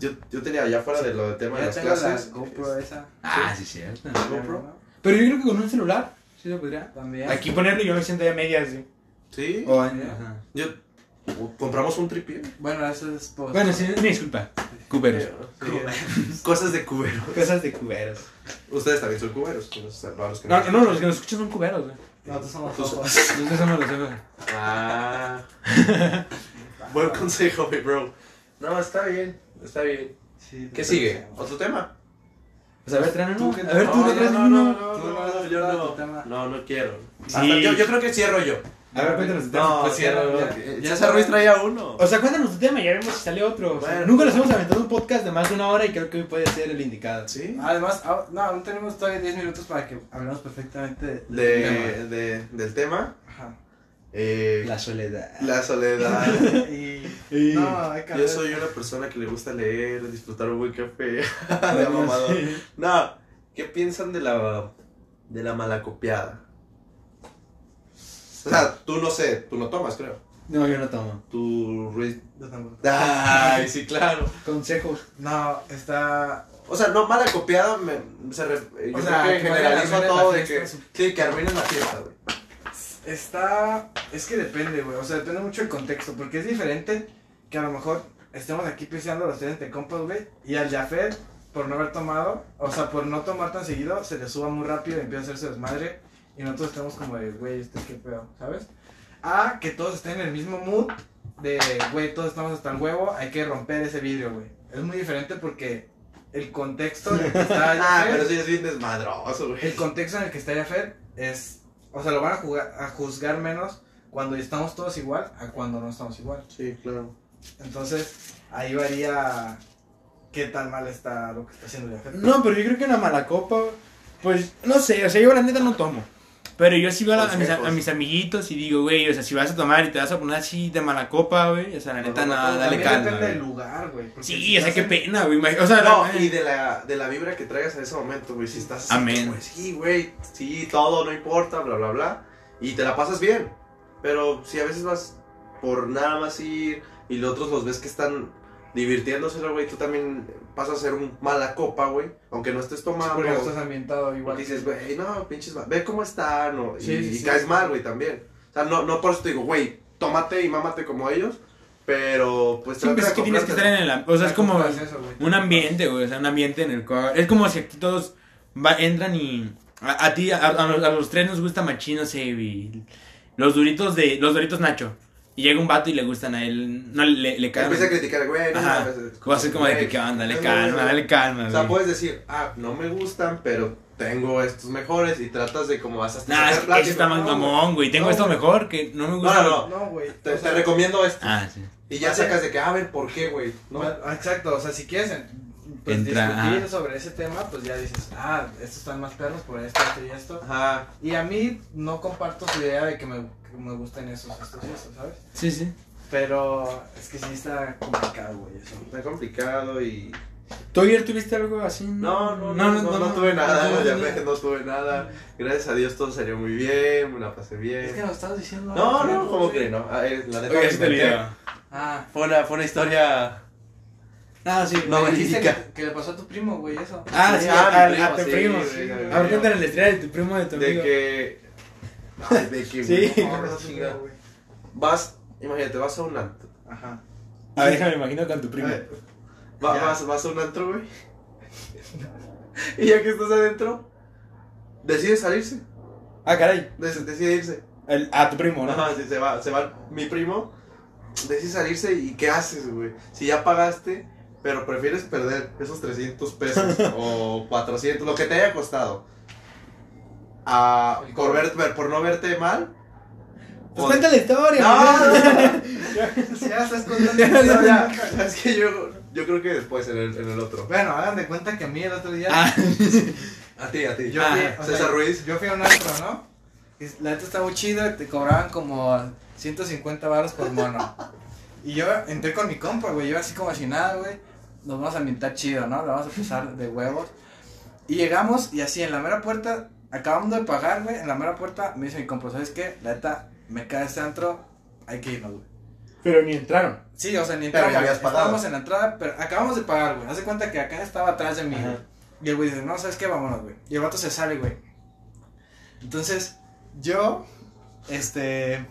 Yo, yo tenía allá fuera de lo del tema de las tengo clases. la GoPro esa. Ah, sí, cierto. GoPro. Pero yo creo que con un celular, sí se podría. También. Aquí ponerlo y yo me siento ya medias, sí. Sí. O en-. Yo. Compramos un tripié. Bueno, eso es post. Bueno, sí, me disculpa. Cuberos. Sí. Cosas de cubero. Cosas de cuberos. Ustedes también son cuberos. los que No, no, no, los que nos escuchan son cuberos, güey. Nosotros somos ojos. Nosotros somos los ojos. Ah. Buen consejo, mi bro. No, está bien. Está bien. Sí, ¿Qué sigue? pensamos. ¿Otro tema? Pues a ver, Tú uno. A ver, tú No, no traes no, uno. no, no, no yo no. No, no quiero. Yo creo que cierro yo. A ver, cuéntanos tu tema. No, pues cierra, ya. Ya César Ruiz traía uno. O sea, cuéntanos tu tema, ya vemos si sale otro. O sea, Bueno. nunca nos hemos aventado un podcast de más de una hora y creo que hoy puede ser el indicado. Sí. Además, ah, no, aún tenemos todavía 10 minutos para que hablemos perfectamente de- del De, de, del tema. Ajá. Eh, La soledad. la soledad. Y. Y- No, hay que Yo soy una persona que le gusta leer, disfrutar un buen café. de mamador. sí. No, ¿qué piensan de la de la malacopiada? O sea, tú no sé, tú no tomas, creo. No, yo no tomo. Tu Ruiz. Yo tampoco. Ay, sí, claro. Consejos. No, está. O sea, no mal acopiado, me, se re- yo O sea, creo que que generalizo todo de que, sí, que arruinen la fiesta, güey. Está. Es que depende, güey. O sea, depende mucho del contexto. Porque es diferente que a lo mejor estemos aquí piseando los tres de compas, güey. Y al Jafet, por no haber tomado, o sea, por no tomar tan seguido, se le suba muy rápido y empieza a hacerse desmadre. Y nosotros estamos como de, güey, este qué pedo, ¿sabes? A que todos estén en el mismo mood. De, güey, todos estamos hasta el huevo. Hay que romper ese vidrio, güey. Es muy diferente porque el contexto en el que está Ah, pero sí es bien desmadroso, güey. el contexto en el que está Jafet es. O sea, lo van a, jugar, a juzgar menos cuando estamos todos igual a cuando no estamos igual. Sí, claro. Entonces, ahí varía qué tan mal está lo que está haciendo Jafet. No, pero yo creo que una mala copa, pues, no sé, o sea, yo la neta no tomo. Pero yo sí veo a, mis, Consejos. a mis amiguitos y digo, güey, o sea, si vas a tomar y te vas a poner así de mala copa, güey, o sea, la neta, No, no, nada, no, dale calma. depende del lugar, güey. Sí, si o sea, qué en- pena, güey. O sea, No, la- y de la, de la vibra que traigas en ese momento, güey. Si estás así, Amén. güey, sí, güey, sí, todo, no importa, bla, bla, bla. Y te la pasas bien. Pero si a veces vas por nada más ir y los otros los ves que están divirtiéndose, güey, tú también pasas a ser un mala copa, güey. Aunque no estés tomando. Porque no estás ambientado igual. Igual dices, güey, no, pinches, ve cómo están, o- y, Sí, sí, y sí. caes mal, güey, también. O sea, no, no por eso te digo, güey, tómate y mámate como ellos, pero pues Sí, pues es que tienes que estar en el... O sea, es como eso, un ambiente, güey, o sea, un ambiente en el cual... Es como si aquí todos va- entran y... A, a ti, a, a los, a los tres nos gusta machino, no sé, güey, los duritos de... Los duritos Nacho. Y llega un vato y le gustan a él, no, le, le caen... Empieza a criticar, güey, no Ajá. Va a ser como de que, ¿qué onda? Dale no, calma, no, no. dale calma, O sea, güey. puedes decir, ah, no me gustan, pero tengo estos mejores y tratas de como vas a Nah, es que eso está más mamón, güey. Tengo No, esto güey. mejor que no me gusta. no, no. No, güey. Te, o sea, te recomiendo esto. Ah, sí. Y ya Vale. sacas de que, a ver, ¿por qué, güey? ¿No? Bueno, Exacto, o sea, si quieres pues, Entra, discutir ajá. sobre ese tema, pues ya dices, ah, estos están más perros por esto, esto y esto. Ajá. Y a mí no comparto tu idea de que me, que me gusten esos, estos y estos, ¿sabes? Sí, sí. Pero es que sí está complicado, güey, eso. Está complicado y... ¿Tú ayer tuviste algo así? No, no, no, no, no, tuve nada, ya ves, no tuve nada. Gracias a Dios todo salió muy bien, me la pasé bien. Es que nos estabas diciendo. No, no, ¿cómo que no? Ah, la neta Oye, me. Ah, Fue una, fue una historia... Ah, sí. No, me dijiste verídica. que, que le pasó a tu primo, güey, eso. Ah, sí, Ah, mi a, primo, a tu sí, primo. sí. A ver, cuéntale la historia de tu primo de tu De amigo. que... Ay, de que... Sí. güey, No. Vas, imagínate, vas a un antro. Ajá. A ver, déjame imagino con tu primo. Va- vas, vas a un antro, güey. y ya que estás adentro, decide salirse. Ah, caray. Des- decide irse. El, a tu primo, ¿no? Ajá, sí, se va, se va mi primo. Decide salirse y ¿qué haces, güey? Si ya pagaste, pero prefieres perder esos 300 pesos o 400, lo que te haya costado. A, por, ver, por no verte mal. Pues o- cuenta la historia. No, güey. no, no. Ya estás contando. Ya, es que yo, yo creo que después en el, en el otro. Bueno, hagan de cuenta que a mí el otro día. Ah, A ti, a ti. Yo Ah, fui, o César sea, Ruiz. Yo fui a un antro, ¿no? Y la neta estaba muy chido y te cobraban como 150 baros por mono. Y yo entré con mi compa, güey. Yo así como si nada, güey. Nos vamos a ambientar chido, ¿no? Lo vamos a pasar de huevos. Y llegamos y así en la mera puerta, acabando de pagar, güey. En la mera puerta me dice mi compa, ¿sabes qué? La neta, me cae este antro, hay que irnos, güey. Pero ni entraron. Sí, o sea, ni Pero entramos. ya habías pagado. Estábamos en la entrada, pero acabamos de pagar, güey. Haz de cuenta que acá estaba atrás de mí, Ajá. Y el güey dice, no, ¿sabes qué? Vámonos, güey. Y el vato se sale, güey. Entonces, yo, este,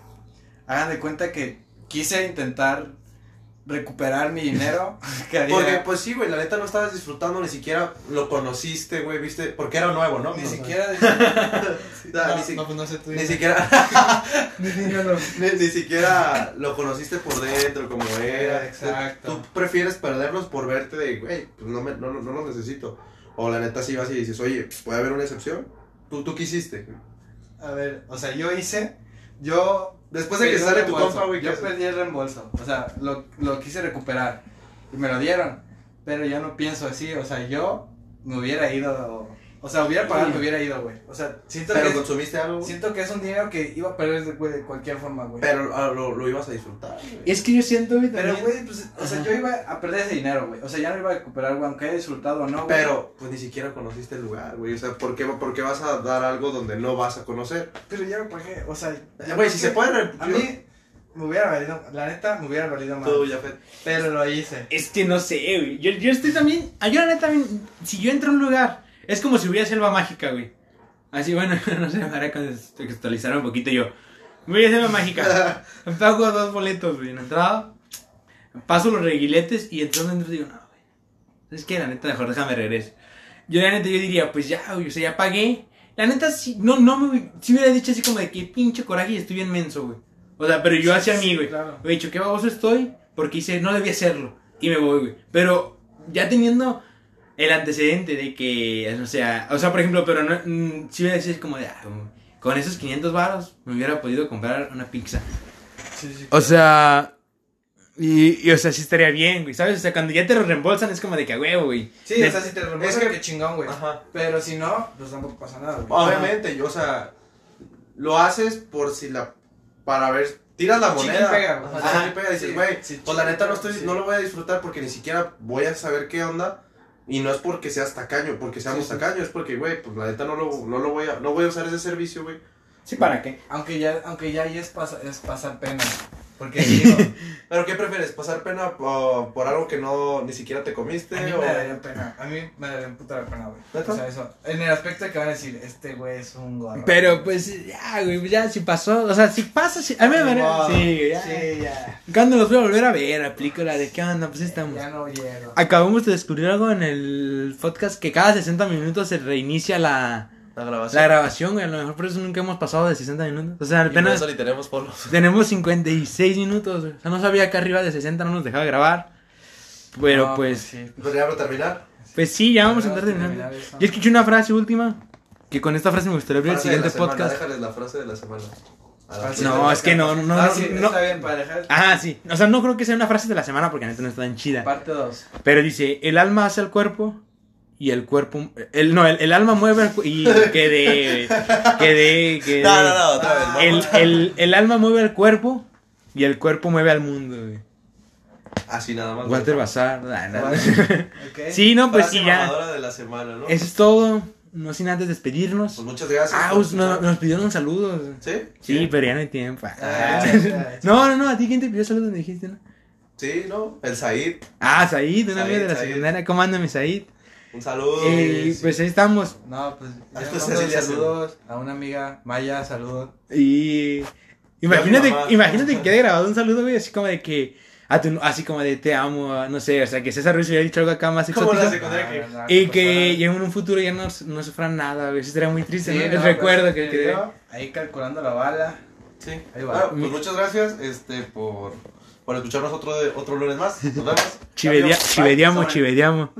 hagan de cuenta que quise intentar recuperar mi dinero. que había- Porque, pues sí, güey, la neta no estabas disfrutando, ni siquiera lo conociste, güey, viste, porque era nuevo, ¿no? ni No, siquiera... No, ni si- pues siquiera, ni, ni siquiera lo conociste por dentro, como era. Exacto. Tú prefieres perderlos por verte de, güey, pues no, me, no, no, los necesito. O la neta sí vas y dices, oye, ¿puede haber una excepción? ¿Tú, tú quisiste? A ver, o sea, yo hice, yo Después de que sale tu compa, güey, ¿qué Yo perdí el reembolso. O sea, lo, lo quise recuperar. Y me lo dieron. Pero yo no pienso así. O sea, yo me hubiera ido. O sea, hubiera pagado, me hubiera ido, güey. O sea, siento Pero que, consumiste algo, güey. siento que es un dinero que iba a perder de, güey, de cualquier forma, güey. Pero ah, lo, lo ibas a disfrutar, güey. Es que yo siento, güey, Pero, también- güey, pues, o sea, Ajá. yo iba a perder ese dinero, güey. O sea, ya no iba a recuperar, güey, aunque haya disfrutado o no, güey. Pero, pues ni siquiera conociste el lugar, güey. O sea, ¿por qué, por qué vas a dar algo donde no vas a conocer? Pero ya lo pagué, o sea. Eh, Güey, si se puede. A mí, me hubiera valido, la neta, me hubiera valido más. Tú, Jafet. Pero lo hice. Es que no sé, güey. Yo, yo estoy también. ah, Yo, la neta, también. Si yo entro a un lugar, es como si hubiera selva mágica, güey. Así, bueno, no sé, para contextualizar un poquito yo. Voy a selva mágica. Pago dos boletos, güey. En entrada, paso los reguiletes y entonces digo, no, güey. Es que la neta, mejor déjame regreso. Yo, la neta, yo diría, pues ya, güey, o sea, ya pagué. La neta, sí, no, no me. Si hubiera dicho así como de que pinche coraje y estoy bien menso, güey. O sea, pero yo hacia mí, güey. claro. He dicho, qué baboso estoy, porque hice, no debía hacerlo. Y me voy, güey. Pero ya teniendo el antecedente de que, o sea, o sea, por ejemplo, pero no, mm, si hubiera sido como de, ah, con esos 500 varos me hubiera podido comprar una pizza. Sí, sí. O sea, y, y, o sea, sí estaría bien, güey, ¿sabes? O sea, cuando ya te lo reembolsan es como de que a huevo, güey. Sí, De- o sea, si te reembolsan, es que- que chingón, güey. Ajá. Pero si no, pues tampoco pasa nada, güey. Obviamente, yo, o sea, lo haces por si la. Para ver. Tiras la moneda. pega, Ajá, Ajá, pega, dices, sí, güey, sí, pues la neta no, estoy, sí. no lo voy a disfrutar porque ni siquiera voy a saber qué onda. Y no es porque seas tacaño, porque seamos Sí, sí. tacaños, es porque, güey, pues la neta no lo, no lo voy a, no voy a usar ese servicio, güey. Sí, ¿para qué? Aunque ya, aunque ya ahí es, pasa- es pasar pena. Porque digo, Pero ¿qué prefieres? ¿Pasar pena por, por algo que no ni siquiera te comiste? a mí o... me daría pena. A mí me daría un puta de pena, güey. O sea, eso. En el aspecto de que van a decir, este güey es un gorro. Pero pues ya, güey, ya si pasó, o sea, si pasa, si, a mí me modo. Sí, ya. Sí, ya. Cuando los voy a volver a ver, aplico la de qué onda, pues estamos. Ya no llego. Acabamos de descubrir algo en el podcast que cada 60 minutos se reinicia la, La grabación. la grabación, güey. A lo mejor por eso nunca hemos pasado de 60 minutos. O sea, Y apenas ni tenemos polos. tenemos 56 minutos. güey. O sea, no sabía que arriba de 60 no nos dejaba grabar. Pero No, pues, sí. ¿Podríamos terminar? pues sí, ya vamos a que terminando. Yo escuché una frase última. Que con esta frase me gustaría abrir el Frase de siguiente la semana, podcast. Déjales la frase de la semana. No, es que no, no, ah, no, sí, no. está bien, para dejar. Ah, sí. O sea, no creo que sea una frase de la semana porque la neta no está tan chida. Parte 2. Pero dice, el alma hace al cuerpo y el cuerpo... El, no, el, el alma mueve al cuerpo y que de... Que de... Que de- No, no, no, otra vez. El, vamos. el, el alma mueve al cuerpo y el cuerpo mueve al mundo, güey. Así nada más. Walter. Bazar. nah, nah. Ok. Sí, no, pues sí, ya. mamadora de la semana, ¿no? Eso es todo. No sin antes despedirnos. Pues muchas gracias. Ah, no- nos pidieron saludos. ¿Sí? Sí, pero ya no hay tiempo. Ah, Ah. No, no, no, a ti quién te pidió saludos me dijiste, ¿no? Sí, ¿no? El Said. Ah, Said, una amiga de la secundaria. ¿Cómo anda mi Said? Un saludo. Sí. pues ahí estamos. No, pues ya Cecilia, saludos a una amiga, Maya, saludos. Y imagínate, mamá. imagínate que quede grabado un saludo, güey, así como de que a tu- así como de te amo, no sé, o sea, que César Ruiz hubiera dicho algo acá más exótico que- Ah, y que en un futuro ya no, no sufran nada, güey, eso sería muy triste, Sí, ¿no? no, El pues, recuerdo que quedé. Ahí calculando la bala. Sí. Ahí va. Bueno, pues muchas gracias este, por, por escucharnos otro, de- otro lunes más. Nos vemos. Chivedia, chivediamo, chivediamo.